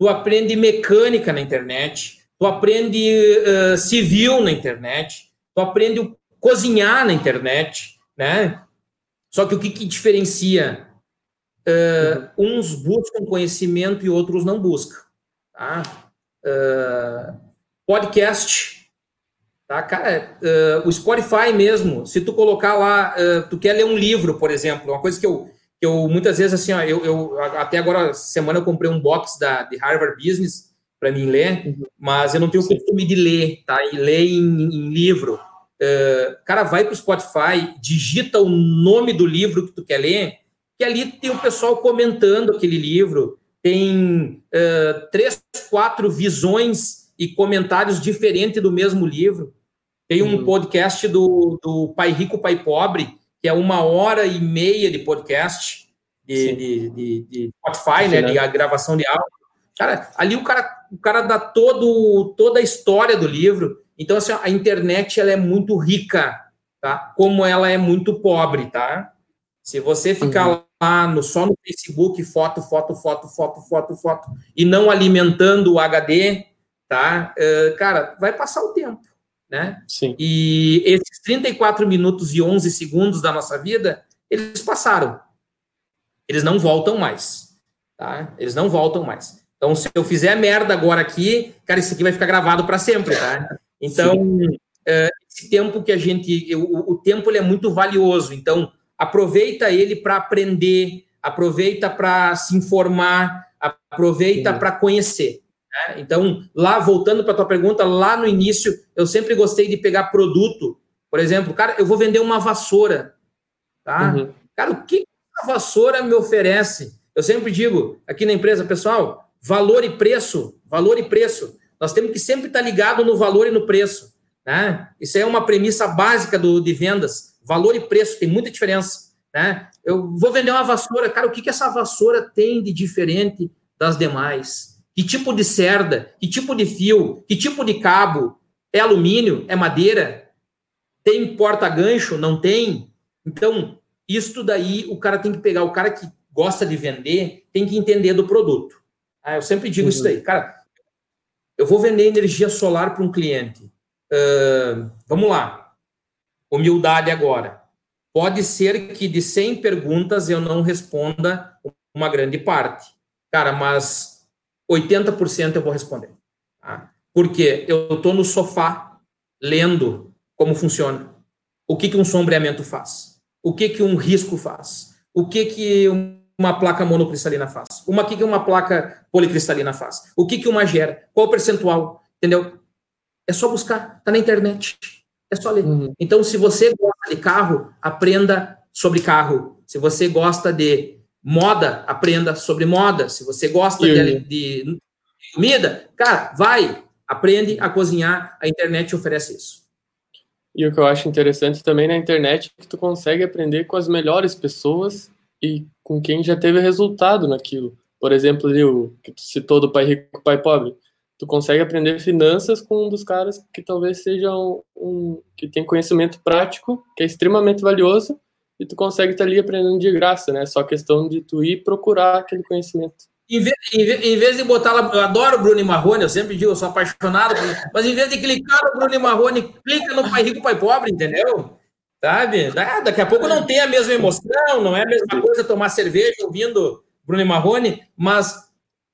tu aprende mecânica na internet, tu aprende uh, civil na internet, tu aprende cozinhar na internet, né? Só que o que, que diferencia? Uh, uns buscam conhecimento e outros não buscam. Tá? Uh, podcast, tá, cara? Uh, o Spotify mesmo, se tu colocar lá, tu quer ler um livro, por exemplo, uma coisa que eu eu muitas vezes assim, ó, eu, eu até agora semana eu comprei um box da de Harvard Business para mim ler, mas eu não tenho o costume de ler, tá? E ler em, em livro. Uh, cara, vai para o Spotify, digita o nome do livro que tu quer ler, que ali tem o pessoal comentando aquele livro, tem uh, três, quatro visões e comentários diferentes do mesmo livro. Tem um uhum. podcast do, do Pai Rico, Pai Pobre, que é uma hora e meia de podcast, de, de, de, de Spotify, né, de gravação de áudio. Cara, ali o cara, o cara dá todo, toda a história do livro. Então, assim, a internet ela é muito rica, tá? Como ela é muito pobre, tá? Se você ficar uhum. lá no, só no Facebook, foto, foto, foto, foto, foto, foto, e não alimentando o HD, tá? Uh, cara, vai passar o tempo né? Sim. E esses 34 minutos e 11 segundos da nossa vida, eles passaram. Eles não voltam mais, tá? Eles não voltam mais. Então, se eu fizer merda agora aqui, cara, isso aqui vai ficar gravado para sempre, tá? Então, é, esse tempo que a gente, o, o tempo ele é muito valioso. Então, aproveita ele para aprender, aproveita para se informar, aproveita para conhecer. Né? Então, lá, voltando para a tua pergunta, lá no início, eu sempre gostei de pegar produto. Por exemplo, cara, eu vou vender uma vassoura. Tá? Uhum. Cara, o que a vassoura me oferece? Eu sempre digo aqui na empresa, pessoal, valor e preço, valor e preço. Nós temos que sempre estar ligado no valor e no preço. Né? Isso é uma premissa básica do, de vendas. Valor e preço tem muita diferença. Né? Eu vou vender uma vassoura, cara, o que, que essa vassoura tem de diferente das demais? Que tipo de cerda? Que tipo de fio? Que tipo de cabo? É alumínio? É madeira? Tem porta-gancho? Não tem? Então, isso daí o cara tem que pegar, o cara que gosta de vender tem que entender do produto. Ah, eu sempre digo uhum. isso daí, cara. Eu vou vender energia solar para um cliente. Uh, vamos lá. Humildade agora. Pode ser que de 100 perguntas eu não responda uma grande parte. Cara, mas 80% eu vou responder. Tá? Porque eu estou no sofá lendo como funciona. O que, que um sombreamento faz? O que, que um risco faz? O que, que uma placa monocristalina faz? Uma, o que, que uma placa policristalina faz? O que, que uma gera? Qual o percentual? Entendeu? É só buscar, está na internet. É só ler. Uhum. Então, se você gosta de carro, aprenda sobre carro. Se você gosta de moda, aprenda sobre moda. Se você gosta de, de, comida, cara, vai, aprende a cozinhar. A internet oferece isso. E o que eu acho interessante também na internet é que tu consegue aprender com as melhores pessoas e com quem já teve resultado naquilo. Por exemplo, ali, o que tu citou do pai rico, pai pobre tu consegue aprender finanças com um dos caras que talvez seja um, um, que tem conhecimento prático, que é extremamente valioso, e tu consegue estar ali aprendendo de graça, né? Só questão de tu ir procurar aquele conhecimento. Em vez, em vez de botar lá, eu adoro o Bruno Marrone, eu sempre digo, eu sou apaixonado, mas em vez de clicar no Bruno Marrone, clica no Pai Rico, Pai Pobre, entendeu? Sabe? Daqui a pouco não tem a mesma emoção, não é a mesma coisa tomar cerveja ouvindo Bruno Marrone, mas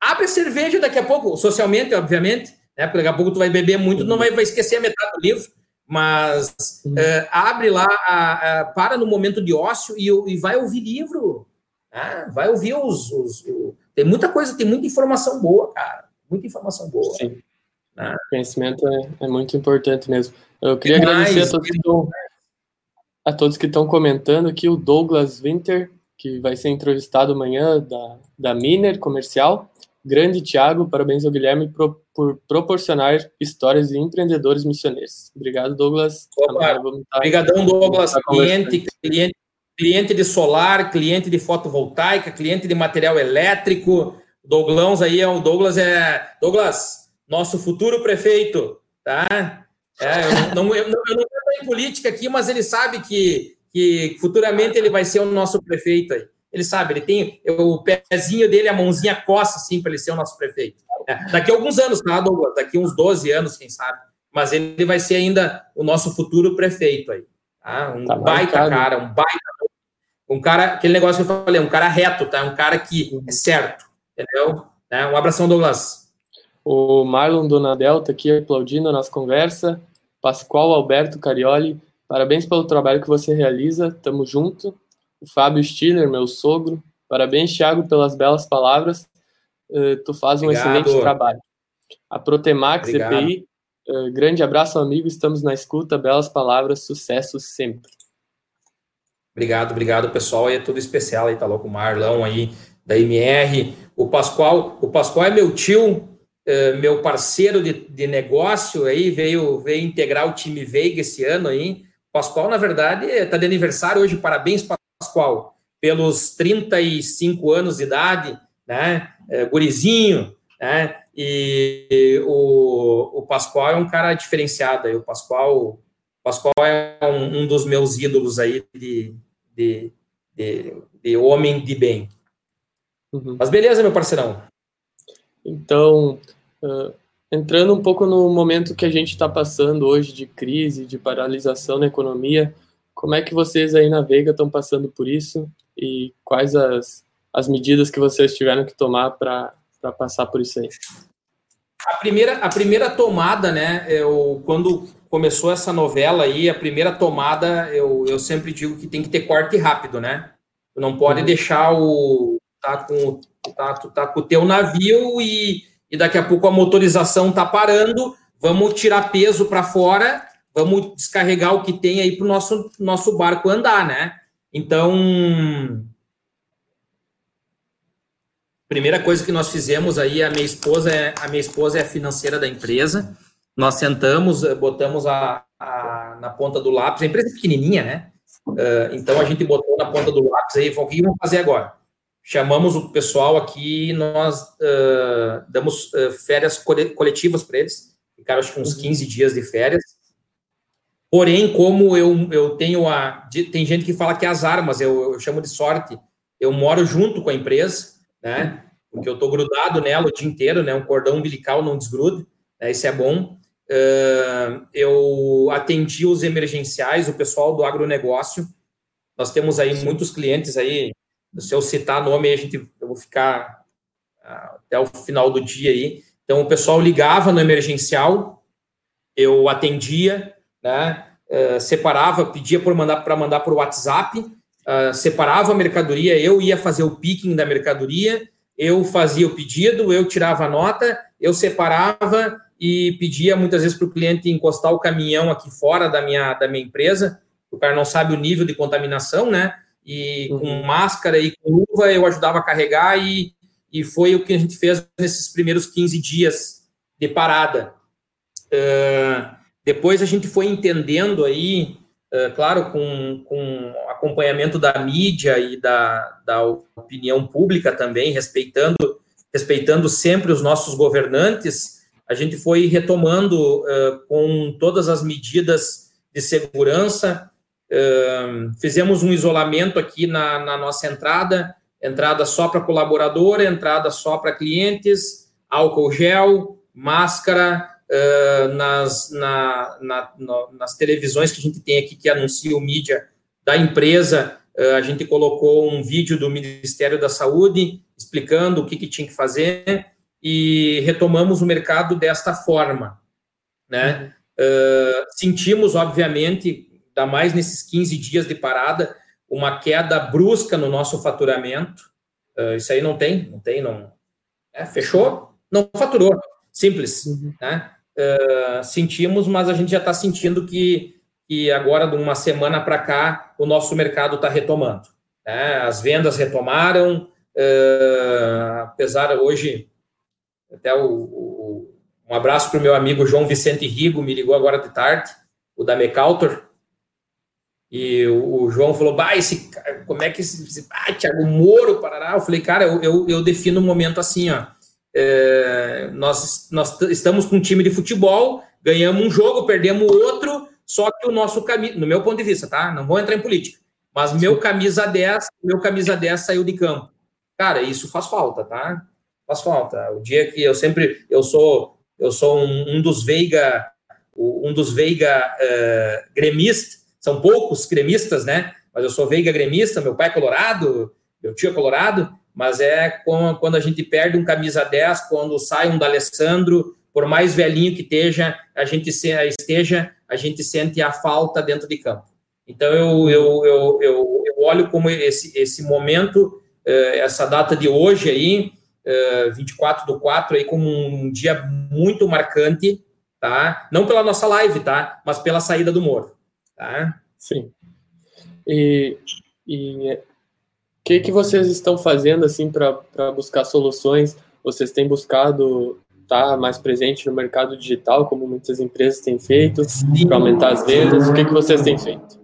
abre cerveja daqui a pouco, socialmente, obviamente, né? Porque daqui a pouco tu vai beber muito, não vai, vai esquecer a metade do livro, mas é, abre lá, a, a, para no momento de ócio e, e vai ouvir livro, né? vai ouvir os, os, os, Tem muita coisa, tem muita informação boa, cara, muita informação boa. Sim. Né? Conhecimento é, é, muito importante mesmo. Eu queria agradecer a todos, que estão, a todos que estão comentando aqui, o Douglas Winter, que vai ser entrevistado amanhã da, da Miner Comercial, Grande Tiago, parabéns ao Guilherme por, por, proporcionar histórias de empreendedores missioneiros. Obrigado, Douglas. Obrigadão, Douglas. Cliente, cliente, cliente de solar, cliente de fotovoltaica, cliente de material elétrico. Douglãos aí é o Douglas é Douglas, nosso futuro prefeito, tá? É, eu não, eu não, eu não estou em política aqui, mas ele sabe que, que futuramente ele vai ser o nosso prefeito aí. Ele sabe, ele tem o pezinho dele, a mãozinha coça, assim, para ele ser o nosso prefeito. É, daqui a alguns anos, tá, Douglas? Daqui uns 12 anos, quem sabe. Mas ele vai ser ainda o nosso futuro prefeito aí. Tá? Um tá baita marcado. cara, um baita. Um cara, aquele negócio que eu falei, um cara reto, tá? Um cara que é certo, entendeu? É, um abração, Douglas. O Marlon Donadel tá aqui aplaudindo a nossa conversa. Pascoal Alberto Carioli, parabéns pelo trabalho que você realiza. Tamo junto o Fábio Stiller, meu sogro. Parabéns, Thiago, pelas belas palavras. Uh, tu faz um Obrigado. excelente trabalho. A Protemax Obrigado. EPI, uh, grande abraço, amigo. Estamos na escuta. Belas palavras, sucesso sempre. Obrigado, obrigado, pessoal. Aí é tudo especial aí, tá louco? O Marlão aí da MR. O Pascoal, o Pascoal é meu tio, uh, meu parceiro de, de negócio aí, veio, veio integrar o time Veiga esse ano aí. Pascoal, na verdade, está de aniversário hoje. Parabéns, Pascoal, pelos 35 anos de idade, né? É, gurizinho, né? E o, o Pascoal é um cara diferenciado. Aí. O Pascoal, Pascoal é um, um dos meus ídolos aí de, de, de, de homem de bem. Uhum. Mas beleza, meu parceirão. Então, uh, entrando um pouco no momento que a gente está passando hoje de crise, de paralisação na economia, como é que vocês aí na Veiga estão passando por isso e quais as, as medidas que vocês tiveram que tomar para passar por isso aí? A primeira, a primeira tomada, né, eu, quando começou essa novela aí, a primeira tomada, eu, eu sempre digo que tem que ter corte rápido, né? Tu não pode uhum. deixar o. Tá com, tá, tu tá com o teu navio e, e daqui a pouco a motorização tá parando, vamos tirar peso para fora vamos descarregar o que tem aí para o nosso, nosso barco andar, né? Então, primeira coisa que nós fizemos aí, a minha esposa é a minha esposa é financeira da empresa, nós sentamos, eh, botamos a, a, na ponta do lápis, a empresa é pequenininha, né? Uh, então a gente botou na ponta do lápis aí, falou, o que vamos fazer agora? Chamamos o pessoal aqui, nós uh, damos uh, férias coletivas para eles, ficaram acho que uns 15 uhum. dias de férias. Porém, como eu, eu tenho a. Tem gente que fala que é azar, mas eu, eu chamo de sorte. Eu moro junto com a empresa, né? Porque eu estou grudado nela o dia inteiro, né? Um cordão umbilical não desgruda, né? isso é bom. Uh, eu atendi os emergenciais, o pessoal do agronegócio. Nós temos aí muitos clientes aí. Se eu citar nome, a gente, eu vou ficar uh, até o final do dia aí. Então, o pessoal ligava no emergencial, eu atendia, né? Uh, separava, pedia para mandar para mandar por WhatsApp, separava a mercadoria, eu ia fazer o picking da mercadoria, eu fazia o pedido, eu tirava a nota, eu separava e pedia muitas vezes para o cliente encostar o caminhão aqui fora da minha, da minha empresa, o cara não sabe o nível de contaminação, né? E uhum. com máscara e com luva eu ajudava a carregar e, e foi o que a gente fez nesses primeiros 15 dias de parada. Uh, depois a gente foi entendendo aí, uh, claro, com, com acompanhamento da mídia e da, da opinião pública também, respeitando, respeitando sempre os nossos governantes, a gente foi retomando uh, com todas as medidas de segurança. Uh, fizemos um isolamento aqui na, na nossa entrada, entrada só para colaborador, entrada só para clientes, álcool gel, máscara, uh, nas, na, na, no, nas televisões que a gente tem aqui que anuncia o mídia da empresa, a gente colocou um vídeo do Ministério da Saúde explicando o que, que tinha que fazer e retomamos o mercado desta forma, né? Uh, sentimos, obviamente, ainda mais nesses 15 dias de parada, uma queda brusca no nosso faturamento. Uh, isso aí não tem, não tem, não. É, fechou, não faturou, simples, uhum. né? Uh, sentimos, mas a gente já está sentindo que, que agora, de uma semana para cá, o nosso mercado está retomando. Né? As vendas retomaram, apesar hoje até o, o um abraço para o meu amigo João Vicente Rigo, me ligou agora de tarde, o da Mecautor. E o, João falou: Bah, esse como é que esse. Ah, Thiago Moro, Parará. Eu falei: Cara, eu, eu, eu defino o um momento assim, ó. É, nós, nós estamos com um time de futebol, ganhamos um jogo, perdemos outro, só que o nosso caminho, no meu ponto de vista, tá? Não vou entrar em política, mas meu camisa 10, meu camisa 10 saiu de campo. Cara, isso faz falta, tá? faz falta. O dia que eu sempre, eu sou, eu sou um, um dos Veiga, um dos Veiga uh, gremistas, são poucos gremistas, né? Mas eu sou Veiga gremista, meu pai é colorado, meu tio é colorado, mas é quando a gente perde um camisa 10, quando sai um D'Alessandro, por mais velhinho que esteja, a gente esteja, a gente sente a falta dentro de campo. Então eu, eu, eu, eu, eu olho como esse, esse momento, eh, essa data de hoje aí, 24 do 4 aí como um dia muito marcante, tá? Não pela nossa live, tá? Mas pela saída do Moro, tá? Sim. E, e que, que vocês estão fazendo assim para buscar soluções? Vocês têm buscado estar tá mais presente no mercado digital, como muitas empresas têm feito, para aumentar as vendas? O que, que vocês têm feito?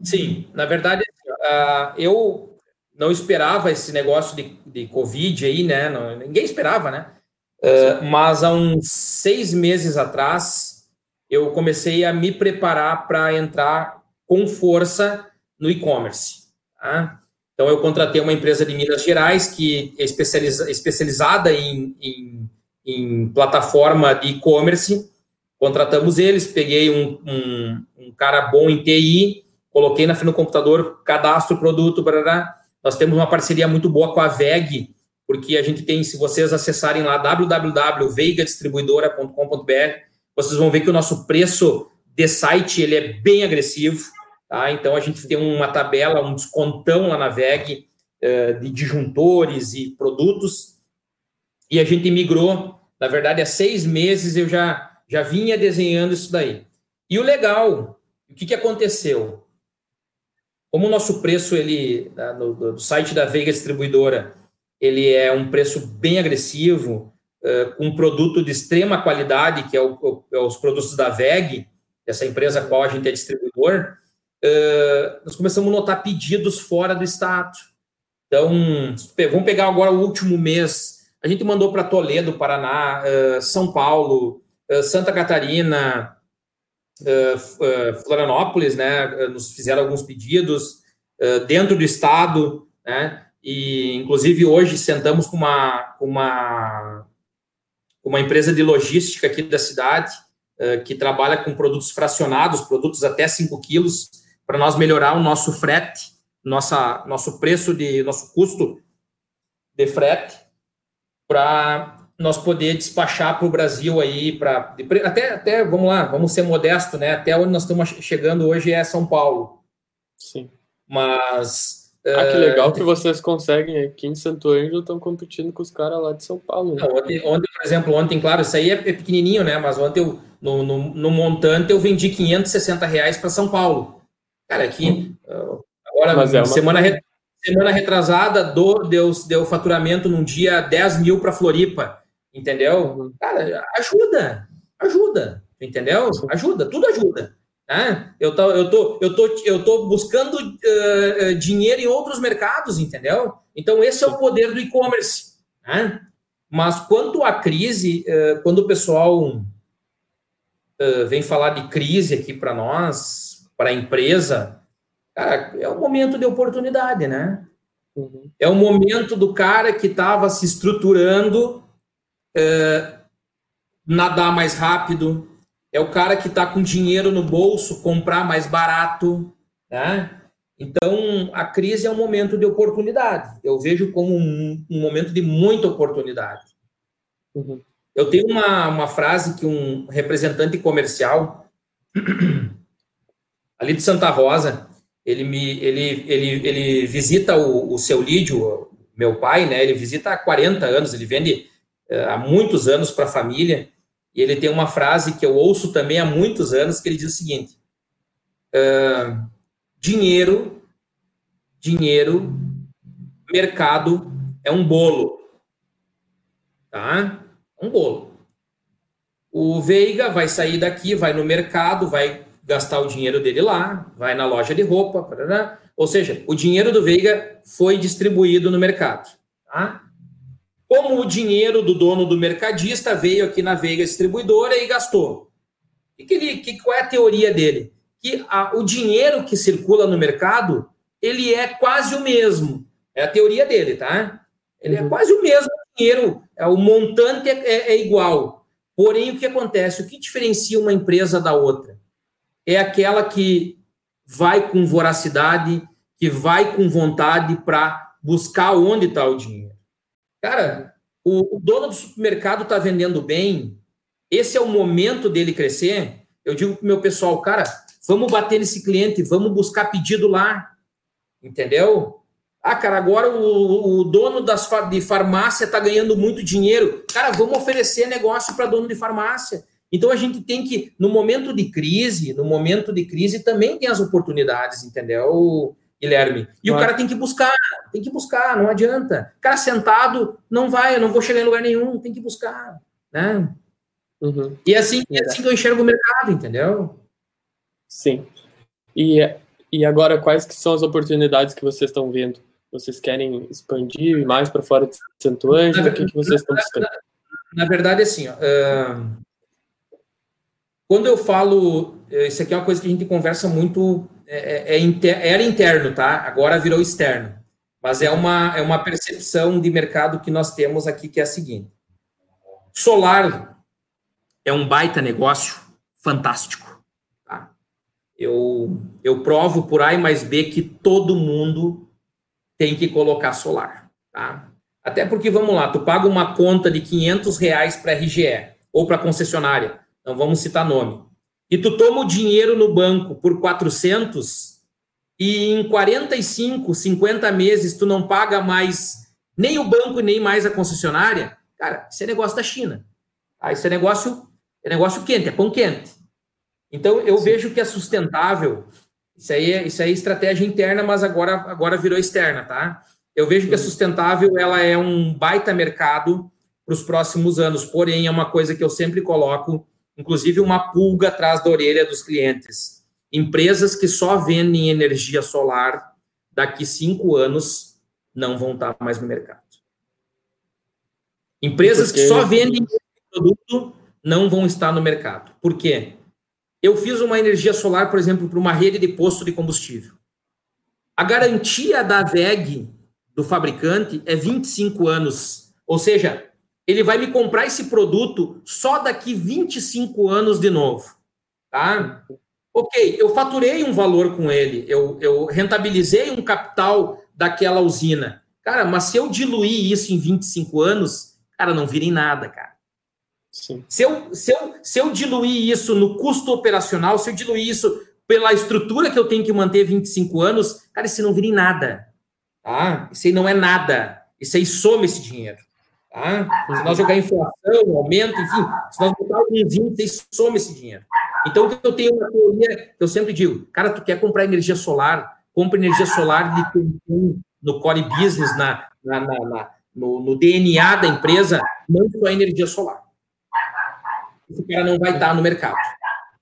Sim, na verdade, uh, eu não esperava esse negócio de, de Covid aí, né? Não, ninguém esperava, né? Uh, mas há uns seis meses atrás, eu comecei a me preparar para entrar com força no e-commerce. Tá? Então, eu contratei uma empresa de Minas Gerais que é especializa, especializada em, em, em plataforma de e-commerce. Contratamos eles, peguei um, um, um, cara bom em TI, coloquei na frente do computador, cadastro o produto, barará, nós temos uma parceria muito boa com a VEG, porque a gente tem, se vocês acessarem lá www.veigadistribuidora.com.br, vocês vão ver que o nosso preço de site ele é bem agressivo. Tá? Então a gente tem uma tabela, um descontão lá na VEG uh, de disjuntores e produtos. E a gente migrou, na verdade, há seis meses eu já, já vinha desenhando isso daí. E o legal, o que, que aconteceu? Como o nosso preço, ele, no, site da Veiga Distribuidora, ele é um preço bem agressivo, uh, com um produto de extrema qualidade, que é, o, é os produtos da VEG, essa empresa a qual a gente é distribuidor, nós começamos a notar pedidos fora do estado. Então, vamos pegar agora o último mês. A gente mandou para Toledo, Paraná, São Paulo, Santa Catarina, Florianópolis, né? Nos fizeram alguns pedidos dentro do estado, né? E, inclusive, hoje sentamos com uma, uma, uma empresa de logística aqui da cidade, que trabalha com produtos fracionados, produtos até 5 quilos, para nós melhorar o nosso frete, nossa, nosso preço de, nosso custo de frete, para nós poder despachar para o Brasil aí, para até, até, vamos lá, vamos ser modesto, né? Até onde nós estamos chegando hoje é São Paulo. Sim. Mas ah, que legal uh, que vocês conseguem aqui em Santo Ângelo, estão competindo com os caras lá de São Paulo. Né? Não, ontem, ontem, por exemplo, ontem, claro, isso aí é, é pequenininho, né? Mas ontem, eu, no, no, no montante, eu vendi 560 reais para São Paulo. Cara, aqui, hum. agora, é uma... semana, semana retrasada, do, deu, deu faturamento num dia 10 mil para Floripa, entendeu? Uhum. Cara, ajuda, ajuda, entendeu? Ajuda, tudo ajuda. Né? Eu, tô, eu, tô, eu, tô, eu tô buscando uh, dinheiro em outros mercados, entendeu? Então, esse é o poder do e-commerce. Né? Mas quanto à crise, uh, quando o pessoal uh, vem falar de crise aqui para nós, para a empresa, cara, é um momento de oportunidade, né? Uhum. É o momento do cara que estava se estruturando nadar mais rápido, é o cara que está com dinheiro no bolso comprar mais barato, né? Então, a crise é um momento de oportunidade. Eu vejo como um, um momento de muita oportunidade. Uhum. Eu tenho uma, uma frase que um representante comercial ali de Santa Rosa, ele me ele, ele, ele visita o, o seu Lídio, meu pai, né? Ele visita há 40 anos, ele vende uh, há muitos anos para a família. E ele tem uma frase que eu ouço também há muitos anos, que ele diz o seguinte: uh, dinheiro, dinheiro, mercado é um bolo. Tá? Um bolo. O Veiga vai sair daqui, vai no mercado, vai gastar o dinheiro dele lá, vai na loja de roupa, parará. ou seja, o dinheiro do Veiga foi distribuído no mercado. Tá? Como o dinheiro do dono do mercadista veio aqui na Veiga Distribuidora e gastou. E que ele, que, qual é a teoria dele? Que a, o dinheiro que circula no mercado, ele é quase o mesmo. É a teoria dele, tá? Ele é uhum. quase o mesmo dinheiro, é, o montante é, é, é igual. Porém, o que acontece? O que diferencia uma empresa da outra? É aquela que vai com voracidade, que vai com vontade para buscar onde está o dinheiro. Cara, o, o dono do supermercado está vendendo bem, esse é o momento dele crescer. Eu digo para o meu pessoal, cara, vamos bater nesse cliente, vamos buscar pedido lá, entendeu? Ah, cara, agora o, o dono das, de farmácia está ganhando muito dinheiro. Cara, vamos oferecer negócio para dono de farmácia. Então a gente tem que, no momento de crise, no momento de crise também tem as oportunidades, entendeu? Guilherme. E o cara tem que buscar, tem que buscar, não adianta. Cara sentado não vai, eu não vou chegar em lugar nenhum, tem que buscar, né? Uhum. E é assim, é assim que eu enxergo o mercado, entendeu? Sim. E, e agora, quais que são as oportunidades que vocês estão vendo? Vocês querem expandir mais para fora de Santo Ângelo? O que, que vocês estão buscando? Na, na verdade, assim, ó, uh, quando eu falo, eh, isso aqui é uma coisa que a gente conversa muito é, é, é inter, era interno, tá? Agora virou externo. Mas é uma, é uma percepção de mercado que nós temos aqui, que é a seguinte: solar é um baita negócio fantástico. Tá? Eu, eu provo por A mais B que todo mundo tem que colocar solar. Tá? Até porque, vamos lá, tu paga uma conta de 500 reais para RGE ou para concessionária, não vamos citar nome e tu toma o dinheiro no banco por 400 e em 45, 50 meses tu não paga mais nem o banco nem mais a concessionária, cara, isso é negócio da China. Ah, isso é negócio, é negócio quente, é pão quente. Então eu Sim. vejo que é sustentável. Isso aí é, isso aí é estratégia interna, mas agora, agora virou externa, tá? Eu vejo que é sustentável, ela é um baita mercado para os próximos anos. Porém, é uma coisa que eu sempre coloco, inclusive uma pulga atrás da orelha dos clientes. Empresas que só vendem energia solar daqui cinco anos não vão estar mais no mercado. Empresas Porque... que só vendem produto não vão estar no mercado. Por quê? Eu fiz uma energia solar, por exemplo, para uma rede de posto de combustível. A garantia da VEG do fabricante é 25 anos. Ou seja, ele vai me comprar esse produto só daqui 25 anos de novo. Tá? Ok, eu faturei um valor com ele, eu, eu rentabilizei um capital daquela usina. Cara, mas se eu diluir isso em 25 anos, cara, não vira em nada, cara. Sim. Se, eu, se, eu, se eu diluir isso no custo operacional, se eu diluir isso pela estrutura que eu tenho que manter 25 anos, cara, isso não vira em nada. Tá? Isso aí não é nada. Isso aí soma esse dinheiro. Tá? Se nós jogar inflação, aumento, enfim, se nós botar alguns índices, soma esse dinheiro. Então, eu tenho uma teoria que eu sempre digo, cara, tu quer comprar energia solar, compra energia solar de no core business, na, na, na, na no, no, DNA da empresa, não só energia solar. Esse cara não vai estar no mercado.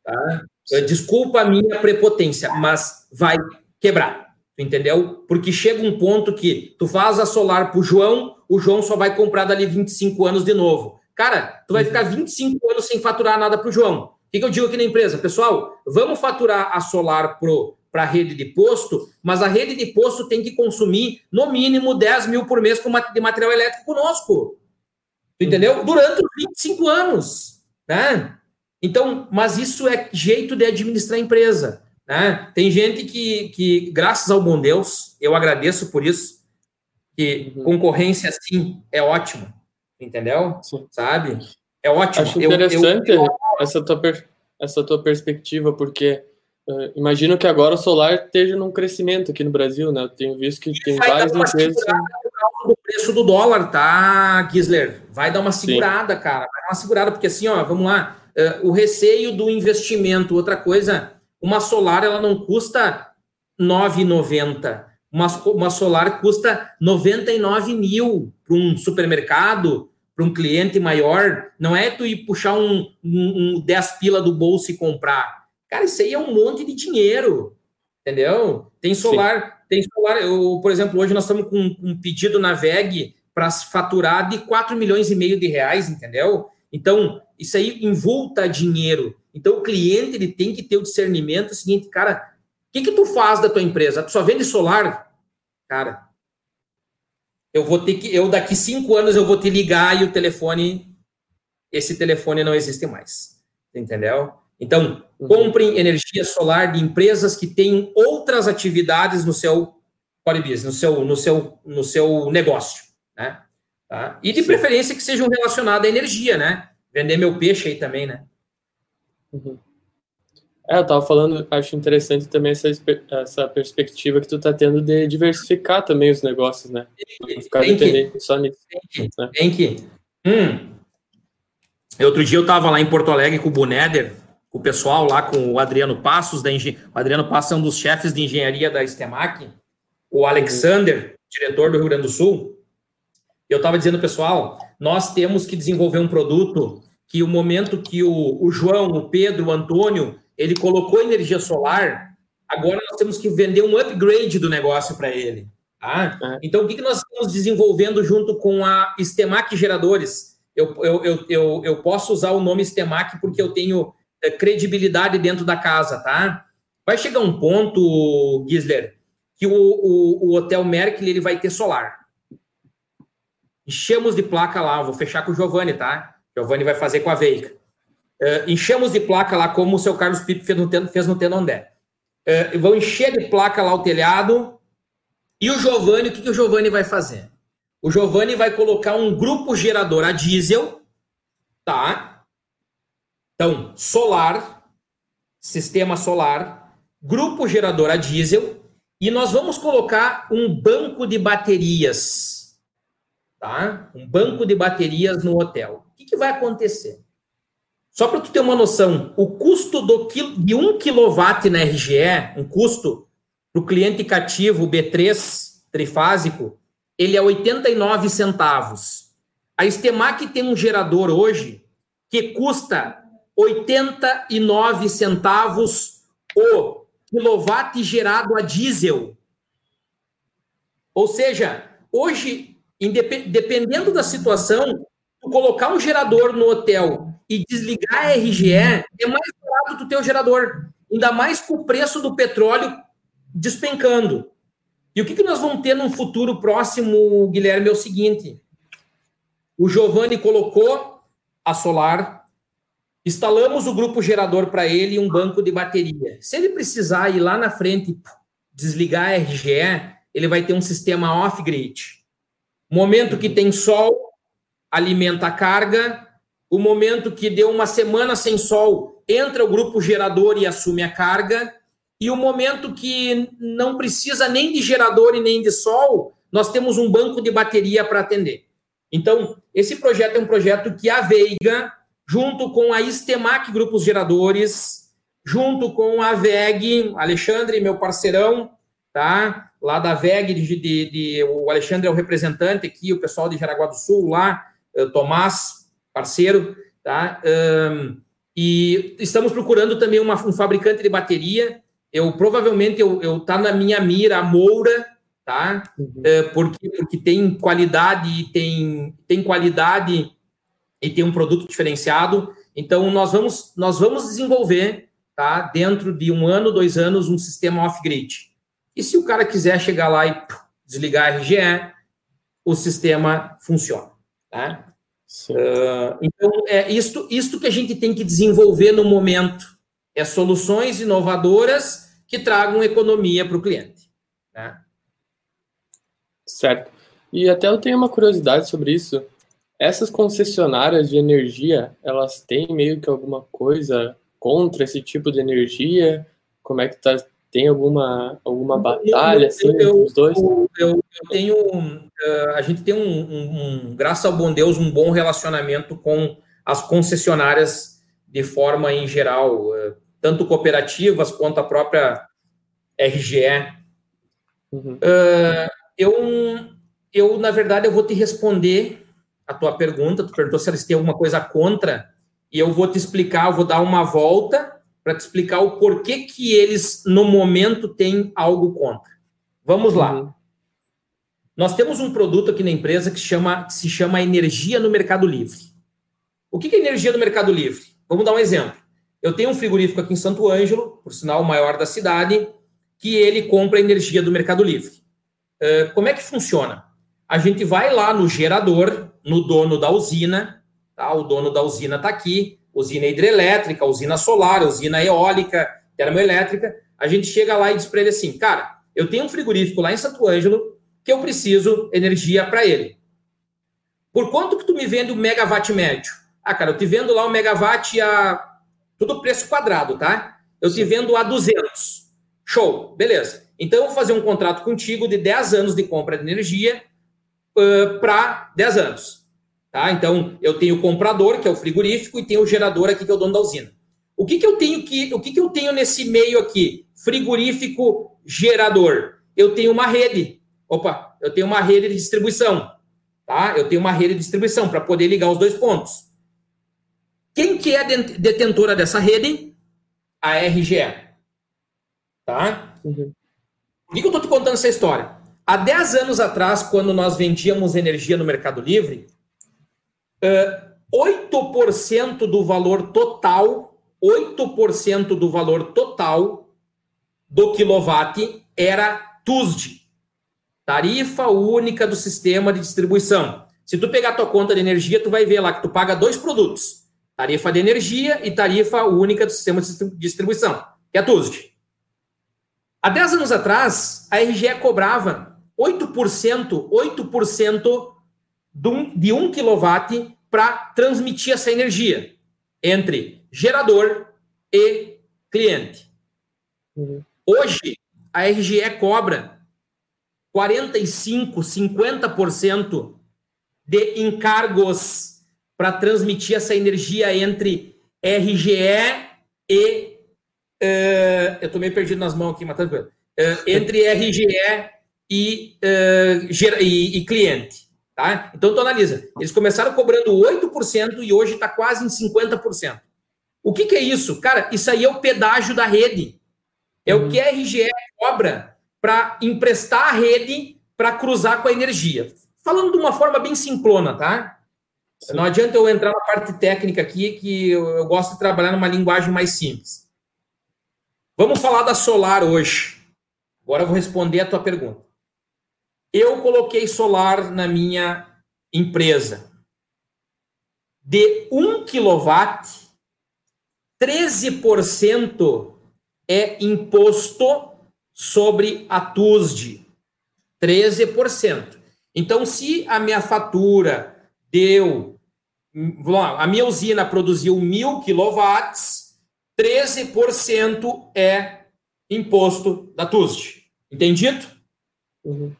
Tá? Desculpa a minha prepotência, mas vai quebrar, entendeu? Porque chega um ponto que tu faz a solar para o João, o João só vai comprar dali 25 anos de novo. Cara, tu vai ficar 25 anos sem faturar nada para o João. O que, que eu digo aqui na empresa? Pessoal, vamos faturar a solar para a rede de posto, mas a rede de posto tem que consumir no mínimo 10 mil por mês de material elétrico conosco. Entendeu? Durante os 25 anos. Né? Então, mas isso é jeito de administrar a empresa. Né? Tem gente que, que, graças ao bom Deus, eu agradeço por isso, que uhum. concorrência assim é ótimo, entendeu? Sim. Sabe? É ótimo. Acho interessante eu, eu... Essa, tua essa tua perspectiva, porque uh, imagino que agora o solar esteja num crescimento aqui no Brasil, né? Eu tenho visto que tem várias empresas. O preço do dólar, tá, Gisler? Vai dar uma segurada, Sim. cara. Vai dar uma segurada, porque assim, ó, vamos lá uh, o receio do investimento. Outra coisa, uma solar ela não custa 9,90. Uma, uma solar custa 99 mil para um supermercado, para um cliente maior. Não é tu ir puxar um, um, um 10 pila do bolso e comprar. Cara, isso aí é um monte de dinheiro. Entendeu? Tem solar, Sim. tem solar. Eu, por exemplo, hoje nós estamos com um pedido na VEG para faturar de 4 milhões e meio de reais, entendeu? Então, isso aí envolta dinheiro. Então, o cliente ele tem que ter o discernimento seguinte, cara, o que, que tu faz da tua empresa? Tu só vende solar? Cara, eu vou ter que, eu daqui cinco anos eu vou te ligar e o telefone, esse telefone não existe mais. Entendeu? Então, uhum. comprem energia solar de empresas que têm outras atividades no seu core business, no seu, no seu, no seu negócio, né? Tá? E de Sim. preferência que sejam relacionadas à energia, né? Vender meu peixe aí também, né? Uhum. É, eu tava falando, acho interessante também essa, essa perspectiva que tu tá tendo de diversificar também os negócios, né? Não ficar dependente só nisso. Tem que. Né? Tem que. Hum. Outro dia eu tava lá em Porto Alegre com o Buneder, com o pessoal lá, com o Adriano Passos, da Engen... o Adriano Passos é um dos chefes de engenharia da Stemac, o Alexander, diretor do Rio Grande do Sul, eu estava dizendo, pessoal, nós temos que desenvolver um produto que o momento que o, o João, o Pedro, o Antônio, ele colocou energia solar, agora nós temos que vender um upgrade do negócio para ele. Tá? É. Então, o que, que nós estamos desenvolvendo junto com a Stemac Geradores? Eu, eu, eu, eu, eu posso usar o nome Stemac porque eu tenho é, credibilidade dentro da casa, tá? Vai chegar um ponto, Gisler, que o, o, o Hotel Merkel ele vai ter solar. Enchemos de placa lá, vou fechar com o Giovanni, tá? Giovanni vai fazer com a Veiga. Uh, enchemos de placa lá, como o seu Carlos Pipe fez no, fez no Tenondé. Uh, vão encher de placa lá o telhado. E o Giovanni, o que, que o Giovanni vai fazer? O Giovanni vai colocar um grupo gerador a diesel, tá? Então, solar, sistema solar, grupo gerador a diesel, e nós vamos colocar um banco de baterias tá? Um banco de baterias no hotel. O que, que vai acontecer? Só para tu ter uma noção, o custo do, de 1 kW na RGE, um custo para o cliente cativo B3 trifásico, ele é 89 centavos. A Estemac tem um gerador hoje que custa 89 centavos o quilowatt gerado a diesel. Ou seja, hoje, dependendo da situação, tu colocar um gerador no hotel e desligar a RGE é mais barato do teu gerador. Ainda mais com o preço do petróleo despencando. E o que, que nós vamos ter num futuro próximo, Guilherme, é o seguinte. O Giovanni colocou a solar, instalamos o grupo gerador para ele e um banco de bateria. Se ele precisar ir lá na frente desligar a RGE, ele vai ter um sistema off-grid. Momento que tem sol, alimenta a carga. O momento que deu uma semana sem sol, entra o grupo gerador e assume a carga. E o momento que não precisa nem de gerador e nem de sol, nós temos um banco de bateria para atender. Então, esse projeto é um projeto que a Veiga, junto com a Istemac Grupos Geradores, junto com a VEG, Alexandre, meu parceirão, tá? Lá da VEG, de, de, de, o Alexandre é o representante aqui, o pessoal de Jaraguá do Sul lá, eh, Tomás, parceiro, tá? Um, e estamos procurando também uma, um fabricante de bateria. Eu provavelmente eu, eu tá na minha mira a Moura, tá? Uhum. É, porque, porque tem qualidade, tem, tem qualidade e tem um produto diferenciado. Então nós vamos nós vamos desenvolver, tá? Dentro de um ano, dois anos, um sistema off-grid. E se o cara quiser chegar lá e desligar a RGE, o sistema funciona. Tá? Uh, então, é isto, isto que a gente tem que desenvolver no momento. É soluções inovadoras que tragam economia para o cliente. Né? Certo. E até eu tenho uma curiosidade sobre isso. Essas concessionárias de energia, elas têm meio que alguma coisa contra esse tipo de energia? Como é que tá tem alguma, alguma batalha assim, eu, entre os dois? Eu, eu, tenho. Uh, a gente tem um, um, um, graças ao bom Deus, um bom relacionamento com as concessionárias de forma em geral, uh, tanto cooperativas quanto a própria RGE. Uhum. Uh, eu, eu, na verdade, eu vou te responder a tua pergunta. Tu perguntou se eles têm alguma coisa contra, e eu vou te explicar, eu vou dar uma volta para te explicar o porquê que eles, no momento, têm algo contra. Vamos lá. Uhum. Nós temos um produto aqui na empresa que, chama, que se chama Energia no Mercado Livre. O que é energia no Mercado Livre? Vamos dar um exemplo. Eu tenho um frigorífico aqui em Santo Ângelo, por sinal o maior da cidade, que ele compra energia do Mercado Livre. Uh, como é que funciona? A gente vai lá no gerador, no dono da usina, tá? o dono da usina está aqui, usina hidrelétrica, usina solar, usina eólica, termoelétrica, a gente chega lá e diz para ele assim, cara, eu tenho um frigorífico lá em Santo Ângelo que eu preciso energia para ele. Por quanto que tu me vende o megawatt médio? Ah, cara, eu te vendo lá o megawatt a tudo preço quadrado, tá? Eu te vendo a 200. Show, beleza. Então eu vou fazer um contrato contigo de 10 anos de compra de energia uh, para 10 anos. Tá? Então, eu tenho o comprador, que é o frigorífico, e tenho o gerador aqui, que é o dono da usina. O que, que eu tenho que, o que, que eu tenho nesse meio aqui? Frigorífico, gerador. Eu tenho uma rede. Opa, eu tenho uma rede de distribuição. Tá? Eu tenho uma rede de distribuição para poder ligar os dois pontos. Quem que é detentora dessa rede? A RGE. Tá? Uhum. Por que eu estou te contando essa história? Há 10 anos atrás, quando nós vendíamos energia no Mercado Livre, uh, 8% do valor total, 8% do valor total do quilowatt era TUSD, tarifa única do sistema de distribuição. Se tu pegar tua conta de energia, tu vai ver lá que tu paga dois produtos, tarifa de energia e tarifa única do sistema de distribuição, que é a TUSD. Há 10 anos atrás, a RGE cobrava 8%, 8% de 1 kW para transmitir essa energia entre gerador e cliente. Uhum. Hoje, a RGE cobra 45, 50% de encargos para transmitir essa energia entre RGE e. Uh, eu estou meio perdido nas mãos aqui, mas tá Uh, entre RGE e, uh, e, e cliente. Tá? Então, tu analisa. Eles começaram cobrando 8% e hoje está quase em 50%. O que, que, é isso? Cara, isso aí é o pedágio da rede. É uhum. o que a RGE cobra para emprestar a rede para cruzar com a energia. Falando de uma forma bem simplona, tá? Sim. Não adianta eu entrar na parte técnica aqui, que eu, eu gosto de trabalhar numa linguagem mais simples. Vamos falar da solar hoje. Agora eu vou responder a tua pergunta. Eu coloquei solar na minha empresa. De 1 kW, 13% é imposto sobre a TUSD. 13%. Então, se a minha fatura deu. A minha usina produziu mil quilowatts, 13% é imposto da TUSD. Entendido? Uhum.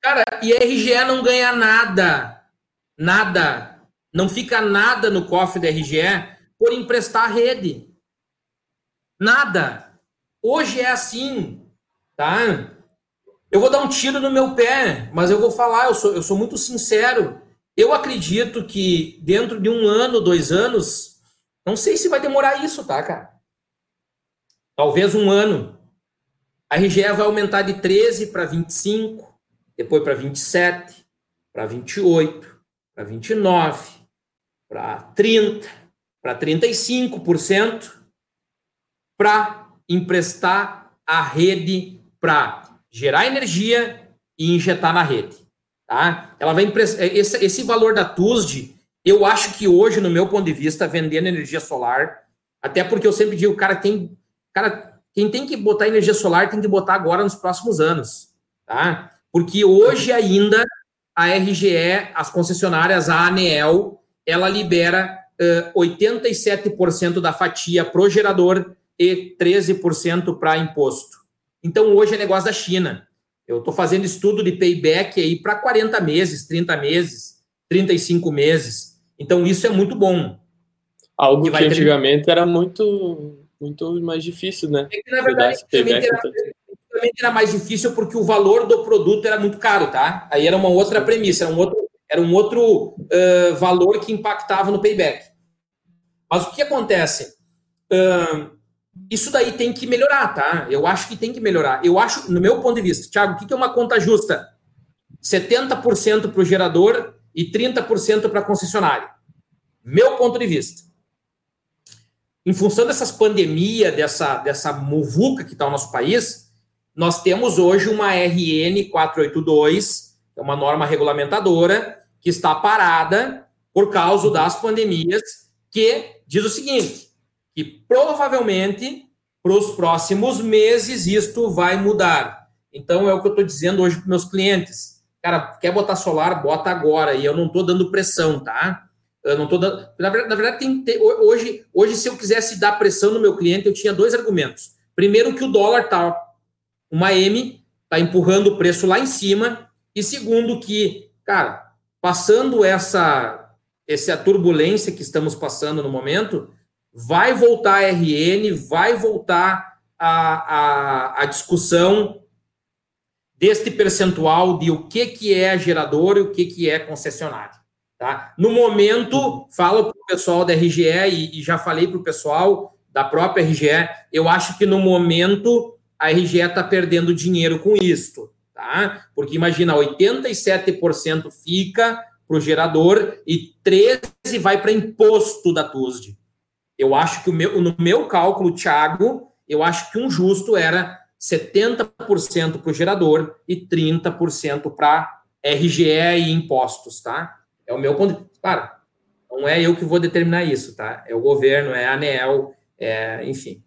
Cara, e a RGE não ganha nada. Nada. Não fica nada no cofre da RGE por emprestar a rede. Nada. Hoje é assim, tá? Eu vou dar um tiro no meu pé, mas eu vou falar, eu sou, eu sou muito sincero. Eu acredito que dentro de um ano, dois anos, não sei se vai demorar isso, tá, cara? Talvez um ano. A RGE vai aumentar de 13 para 25, depois para 27, para 28, para 29, para 30, para 35%, para emprestar a rede para gerar energia e injetar na rede. Tá? Ela vai esse, esse valor da TUSD, eu acho que hoje, no meu ponto de vista, vendendo energia solar, até porque eu sempre digo, cara, tem, cara, quem tem que botar energia solar tem que botar agora nos próximos anos, tá? Porque hoje ainda a RGE, as concessionárias, a ANEEL, ela libera uh, 87% da fatia pro gerador e 13% para imposto. Então hoje é negócio da China. Eu estou fazendo estudo de payback aí para 40 meses, 30 meses, 35 meses. Então isso é muito bom. Algo que, que antigamente ter... era muito, muito mais difícil, né? É que, na verdade, antigamente era, antigamente era, mais difícil porque o valor do produto era muito caro, tá? Aí era uma outra premissa, era um outro, era um outro uh, valor que impactava no payback. Mas o que acontece? Uh, isso daí tem que melhorar, tá? Eu acho que tem que melhorar. Eu acho, no meu ponto de vista, Thiago, o que é uma conta justa? 70% para o gerador e 30% para a concessionária. Meu ponto de vista. Em função dessas pandemias, dessa, dessa muvuca que está no nosso país, nós temos hoje uma RN 482, é uma norma regulamentadora, que está parada por causa das pandemias, que diz o seguinte: e provavelmente para os próximos meses isto vai mudar. Então é o que eu estou dizendo hoje para meus clientes. Cara, quer botar solar, bota agora. E eu não estou dando pressão, tá? Eu não estou dando. Na verdade, na verdade tem hoje, hoje, se eu quisesse dar pressão no meu cliente, eu tinha dois argumentos. Primeiro, que o dólar tá uma M, tá empurrando o preço lá em cima. E segundo, que, cara, passando essa, essa turbulência que estamos passando no momento, vai voltar a RN, vai voltar a, a, a discussão deste percentual de o que, que é gerador e o que, que é concessionário. Tá? No momento, falo para o pessoal da RGE e, e já falei para o pessoal da própria RGE, eu acho que no momento a RGE está perdendo dinheiro com isto. Tá? Porque imagina, 87% fica para o gerador e 13% vai para imposto da TUSD. Eu acho que o meu, no meu cálculo, Thiago, eu acho que um justo era 70% para o gerador e 30% para RGE e impostos, tá? É o meu ponto. Claro, não é eu que vou determinar isso, tá? É o governo, é a ANEL, é, enfim.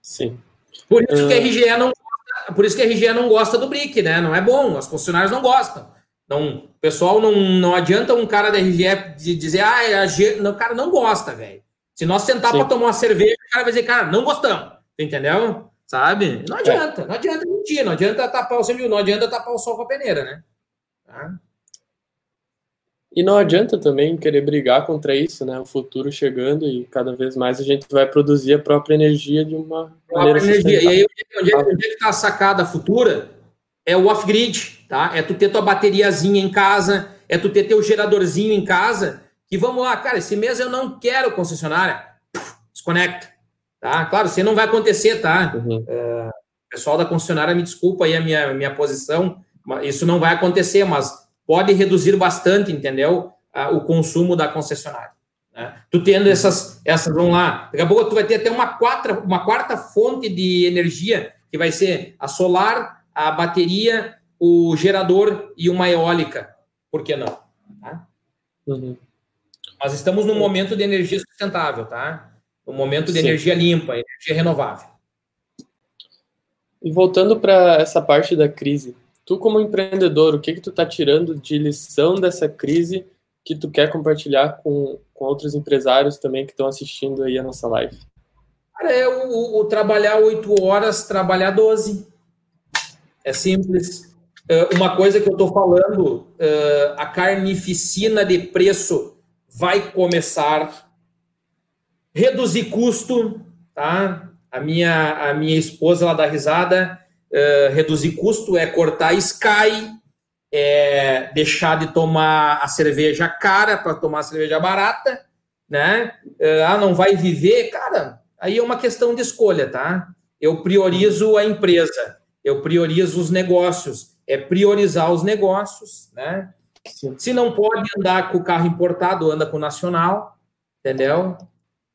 Sim. Por isso que a RGE não gosta, por isso que a RGE não gosta do BRIC, né? Não é bom, as concessionárias não gostam. Não, pessoal não, não adianta um cara da RGE de dizer, ah, é a o cara não gosta, velho. Se nós sentar para tomar uma cerveja, o cara vai dizer, cara, não gostamos. Entendeu? Sabe? Não adianta, é. não adianta mentir, não adianta tapar o você não adianta tapar o sol com a peneira, né? Tá? E não adianta também querer brigar contra isso, né? O futuro chegando e cada vez mais a gente vai produzir a própria energia de uma maneira energia. E aí, onde é, onde é que está a sacada futura? É o off-grid, tá? É tu ter tua bateriazinha em casa, é tu ter teu geradorzinho em casa, que vamos lá, cara, esse mês eu não quero concessionária, desconecta, tá? Claro, isso não vai acontecer, tá? Uhum. Uh, pessoal da concessionária, me desculpa aí a minha, minha posição, isso não vai acontecer, mas pode reduzir bastante, entendeu? O consumo da concessionária. Né? Tu tendo essas, essas, vamos lá, daqui a pouco tu vai ter até uma quarta, uma quarta fonte de energia, que vai ser a solar, a bateria, o gerador e uma eólica. Por que não? Tá? Uhum. Mas estamos num momento de energia sustentável, tá? Um momento de Sim. energia limpa, energia renovável. E voltando para essa parte da crise, tu como empreendedor, o que que tu está tirando de lição dessa crise que tu quer compartilhar com, com outros empresários também que estão assistindo aí a nossa live? Cara, é o, o, o trabalhar oito horas, trabalhar 12. É simples. Uh, uma coisa que eu estou falando, uh, a carnificina de preço vai começar. Reduzir custo, tá? A minha, a minha esposa lá dá risada. Uh, reduzir custo é cortar Sky, é deixar de tomar a cerveja cara para tomar a cerveja barata, né? Ah, não vai viver, cara. Aí é uma questão de escolha, tá? Eu priorizo a empresa eu priorizo os negócios, é priorizar os negócios, né? Sim. Se não pode andar com o carro importado, anda com o nacional, entendeu?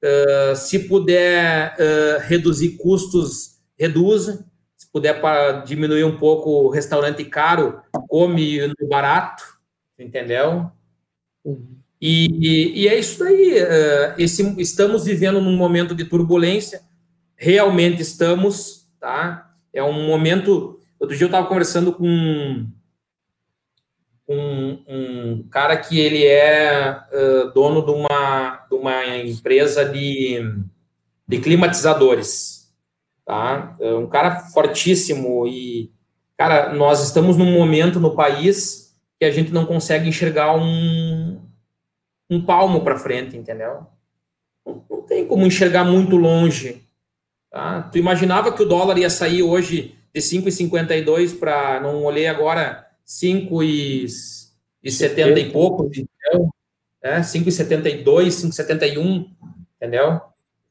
Uh, se puder uh, reduzir custos, reduza. Se puder para diminuir um pouco o restaurante caro, come no barato, entendeu? Uhum. E, e, e, é isso daí. Uh, esse, estamos vivendo num momento de turbulência, realmente estamos, tá? É um momento. Outro dia eu estava conversando com um, um, cara que ele é uh, dono de uma, de uma empresa de, de climatizadores, tá? É um cara fortíssimo e, cara, nós estamos num momento no país que a gente não consegue enxergar um, um palmo para frente, entendeu? Não, não tem como enxergar muito longe. Tá? Tu imaginava que o dólar ia sair hoje de 5,52 para, não olhei agora, 5,70 e pouco, entendeu? É, 5,72, 5,71, entendeu?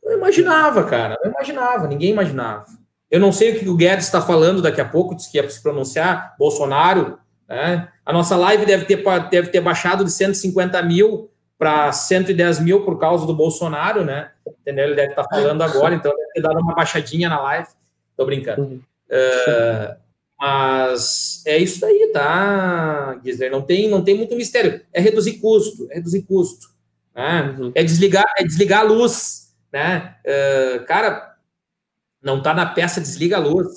Não imaginava, cara, não imaginava, ninguém imaginava. Eu não sei o que o Guedes está falando daqui a pouco, disse que ia se pronunciar, Bolsonaro, né? A nossa live deve ter, deve ter baixado de 150 mil para 110 mil por causa do Bolsonaro, né? Entendeu? Ele deve estar tá falando agora, então deve ter dado uma baixadinha na live. Tô brincando. Uhum. Uh, mas é isso daí, tá, Gisler? Não tem, não tem muito mistério. É reduzir custo, é reduzir custo. Né? Uhum. É, desligar, é desligar a luz. Né? Uh, cara, não tá na peça, desliga a luz.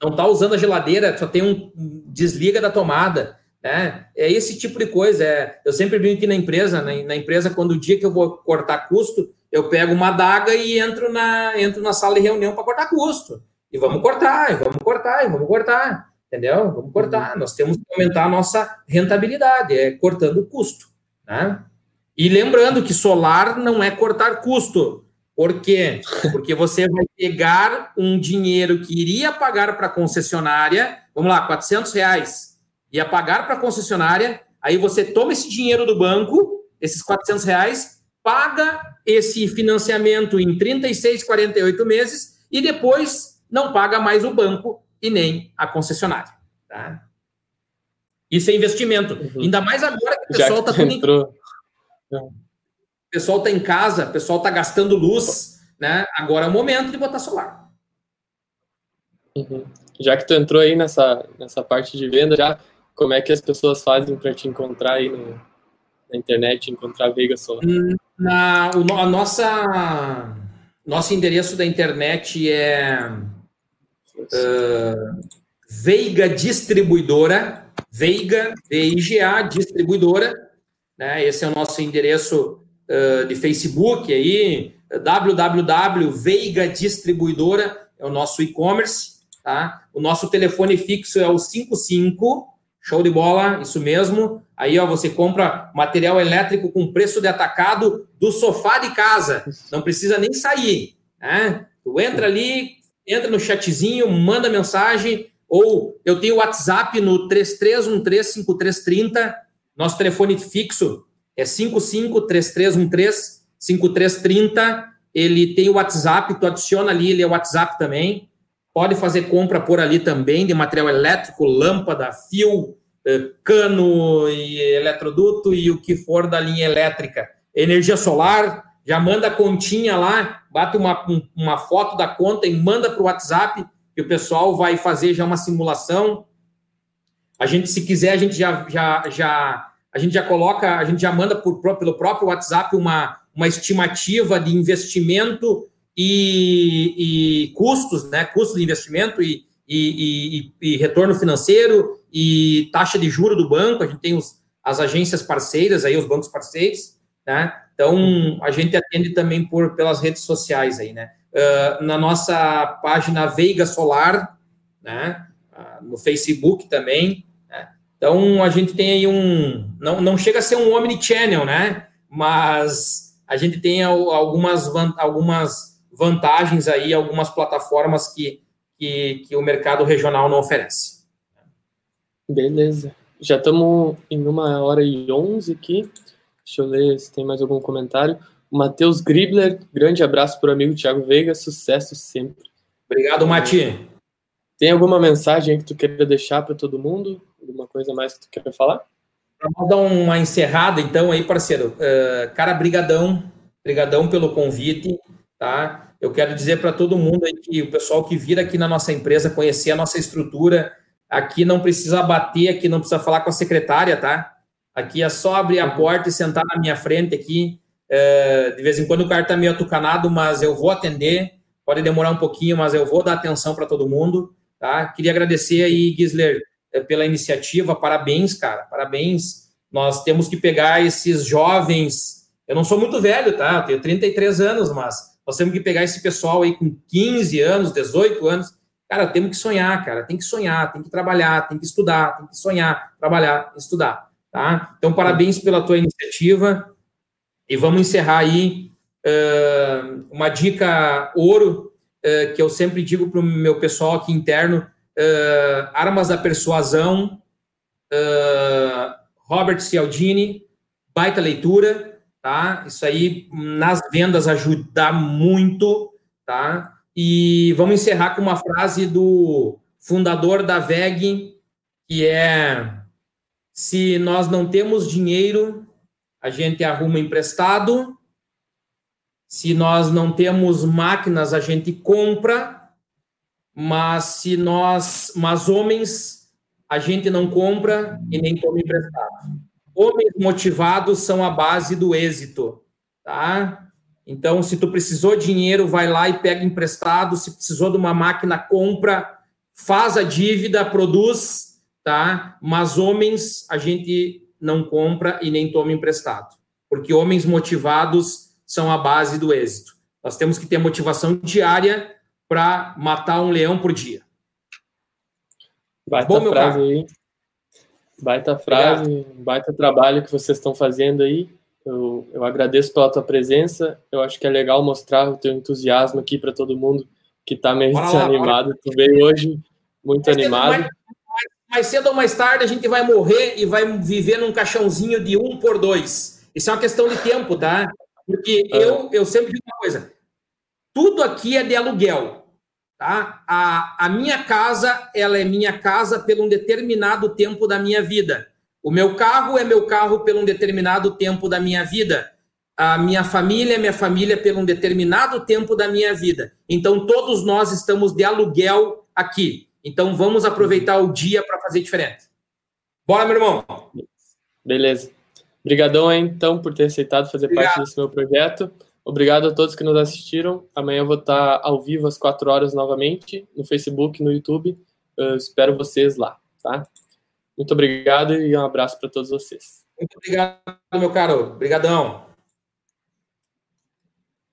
Não tá usando a geladeira, só tem um desliga da tomada. Né? É esse tipo de coisa. É, eu sempre brinco aqui na empresa, na, na, empresa, quando o dia que eu vou cortar custo, eu pego uma adaga e entro na, entro na sala de reunião para cortar custo. E vamos cortar, e vamos cortar, e vamos cortar. Entendeu? Vamos cortar. Uhum. Nós temos que aumentar a nossa rentabilidade, é cortando o custo. Né? E lembrando que solar não é cortar custo. Por quê? Porque você vai pegar um dinheiro que iria pagar para a concessionária, vamos lá, 400 reais ia pagar para a concessionária, aí você toma esse dinheiro do banco, esses 400 reais, paga esse financiamento em 36, 48 meses e depois não paga mais o banco e nem a concessionária. Tá? Isso é investimento. Uhum. Ainda mais agora que o pessoal está tudo entrou. em... O pessoal está em casa, o pessoal está gastando luz, né? Agora é o momento de botar solar. Uhum. Já que tu entrou aí nessa, nessa parte de venda, já como é que as pessoas fazem para te encontrar aí no, na internet, encontrar Veiga Solar? Hum, na, o, a nossa nosso endereço da internet é uh, Veiga Distribuidora, Veiga, V-I-G-A, Distribuidora, né? Esse é o nosso endereço uh, de Facebook aí, www.veiga Distribuidora, é o nosso e-commerce, tá? O nosso telefone fixo é o 55 Show de bola, isso mesmo. Aí, ó, você compra material elétrico com preço de atacado do sofá de casa. Não precisa nem sair, né? Tu entra ali, entra no chatzinho, manda mensagem, Ou eu tenho o WhatsApp no 33135330, nosso telefone fixo é 5533135330. Ele tem o WhatsApp, tu adiciona ali, ele é o WhatsApp também. Pode fazer compra por ali também de material elétrico, lâmpada, fio, eh, cano e eletroduto e o que for da linha elétrica. Energia solar, já manda a continha lá, bate uma, uma foto da conta e manda para o WhatsApp, que o pessoal vai fazer já uma simulação. A gente, se quiser, a gente já, já, já a gente já coloca, a gente já manda por, pelo próprio WhatsApp uma, uma estimativa de investimento e, e custos, né? Custos de investimento e, e, e, retorno financeiro e taxa de juro do banco. A gente tem os, as agências parceiras aí, os bancos parceiros, né? Então a gente atende também por pelas redes sociais aí, né? Uh, na nossa página Veiga Solar, né? Uh, no Facebook também. Né? Então a gente tem aí um, não, não chega a ser um omnichannel, né? Mas a gente tem algumas algumas vantagens aí, algumas plataformas que, que, que o mercado regional não oferece. Beleza. Já estamos em uma hora e onze aqui. Deixa eu ler se tem mais algum comentário. Matheus Gribler, grande abraço para o amigo Thiago Veiga, sucesso sempre. Obrigado, Mati. Tem alguma mensagem que tu queira deixar para todo mundo? Alguma coisa mais que tu queira falar? Vamos dar uma encerrada, então, aí, parceiro. Uh, cara, brigadão. Brigadão pelo convite, tá? Eu quero dizer para todo mundo aí que o pessoal que vir aqui na nossa empresa, conhecer a nossa estrutura, aqui não precisa bater, aqui não precisa falar com a secretária, tá? Aqui é só abrir a porta e sentar na minha frente aqui. É, de vez em quando o cara está meio atucanado, mas eu vou atender. Pode demorar um pouquinho, mas eu vou dar atenção para todo mundo. Tá? Queria agradecer aí, Gisler, é, pela iniciativa. Parabéns, cara. Parabéns. Nós temos que pegar esses jovens. Eu não sou muito velho, tá? Eu tenho 33 anos, mas nós temos que pegar esse pessoal aí com 15 anos, 18 anos. Cara, temos que sonhar, cara. Tem que sonhar, tem que trabalhar, tem que estudar, tem que sonhar, trabalhar, estudar. Tá? Então, parabéns pela tua iniciativa. E vamos encerrar aí uh, uma dica ouro uh, que eu sempre digo para o meu pessoal aqui interno: uh, Armas da Persuasão, Robert Cialdini, baita leitura, tá? Isso aí nas vendas ajuda muito, tá? E vamos encerrar com uma frase do fundador da VEG, que é se nós não temos dinheiro, a gente arruma emprestado. Se nós não temos máquinas, a gente compra. Mas se nós, mas homens, a gente não compra e nem toma emprestado. Homens motivados são a base do êxito, tá? Então, se tu precisou de dinheiro, vai lá e pega emprestado. Se precisou de uma máquina, compra, faz a dívida, produz tá? Mas homens a gente não compra e nem toma emprestado, porque homens motivados são a base do êxito. Nós temos que ter motivação diária para matar um leão por dia. Baita Bom, frase aí. Baita frase, Obrigado. baita trabalho que vocês estão fazendo aí. Eu, eu agradeço pela tua presença. Eu acho que é legal mostrar o teu entusiasmo aqui para todo mundo que está meio bora desanimado. Lá, tu veio hoje muito animado mais cedo ou mais tarde a gente vai morrer e vai viver num caixãozinho de um por dois. Isso é uma questão de tempo, tá? Porque é. eu, eu sempre digo uma coisa: tudo aqui é de aluguel. Tá? A, a minha casa, ela é minha casa pelo um determinado tempo da minha vida. O meu carro é meu carro pelo um determinado tempo da minha vida. A minha família é minha família pelo um determinado tempo da minha vida. Então, todos nós estamos de aluguel aqui. Então vamos aproveitar o dia para fazer diferente. Bora, meu irmão. Beleza. Obrigadão, então, por ter aceitado fazer Obrigado. parte desse meu projeto. Obrigado a todos que nos assistiram. Amanhã eu vou estar ao vivo às 4 horas novamente, no Facebook, no YouTube. Eu espero vocês lá, tá? Muito obrigado e um abraço para todos vocês. Muito obrigado, meu caro. Obrigadão.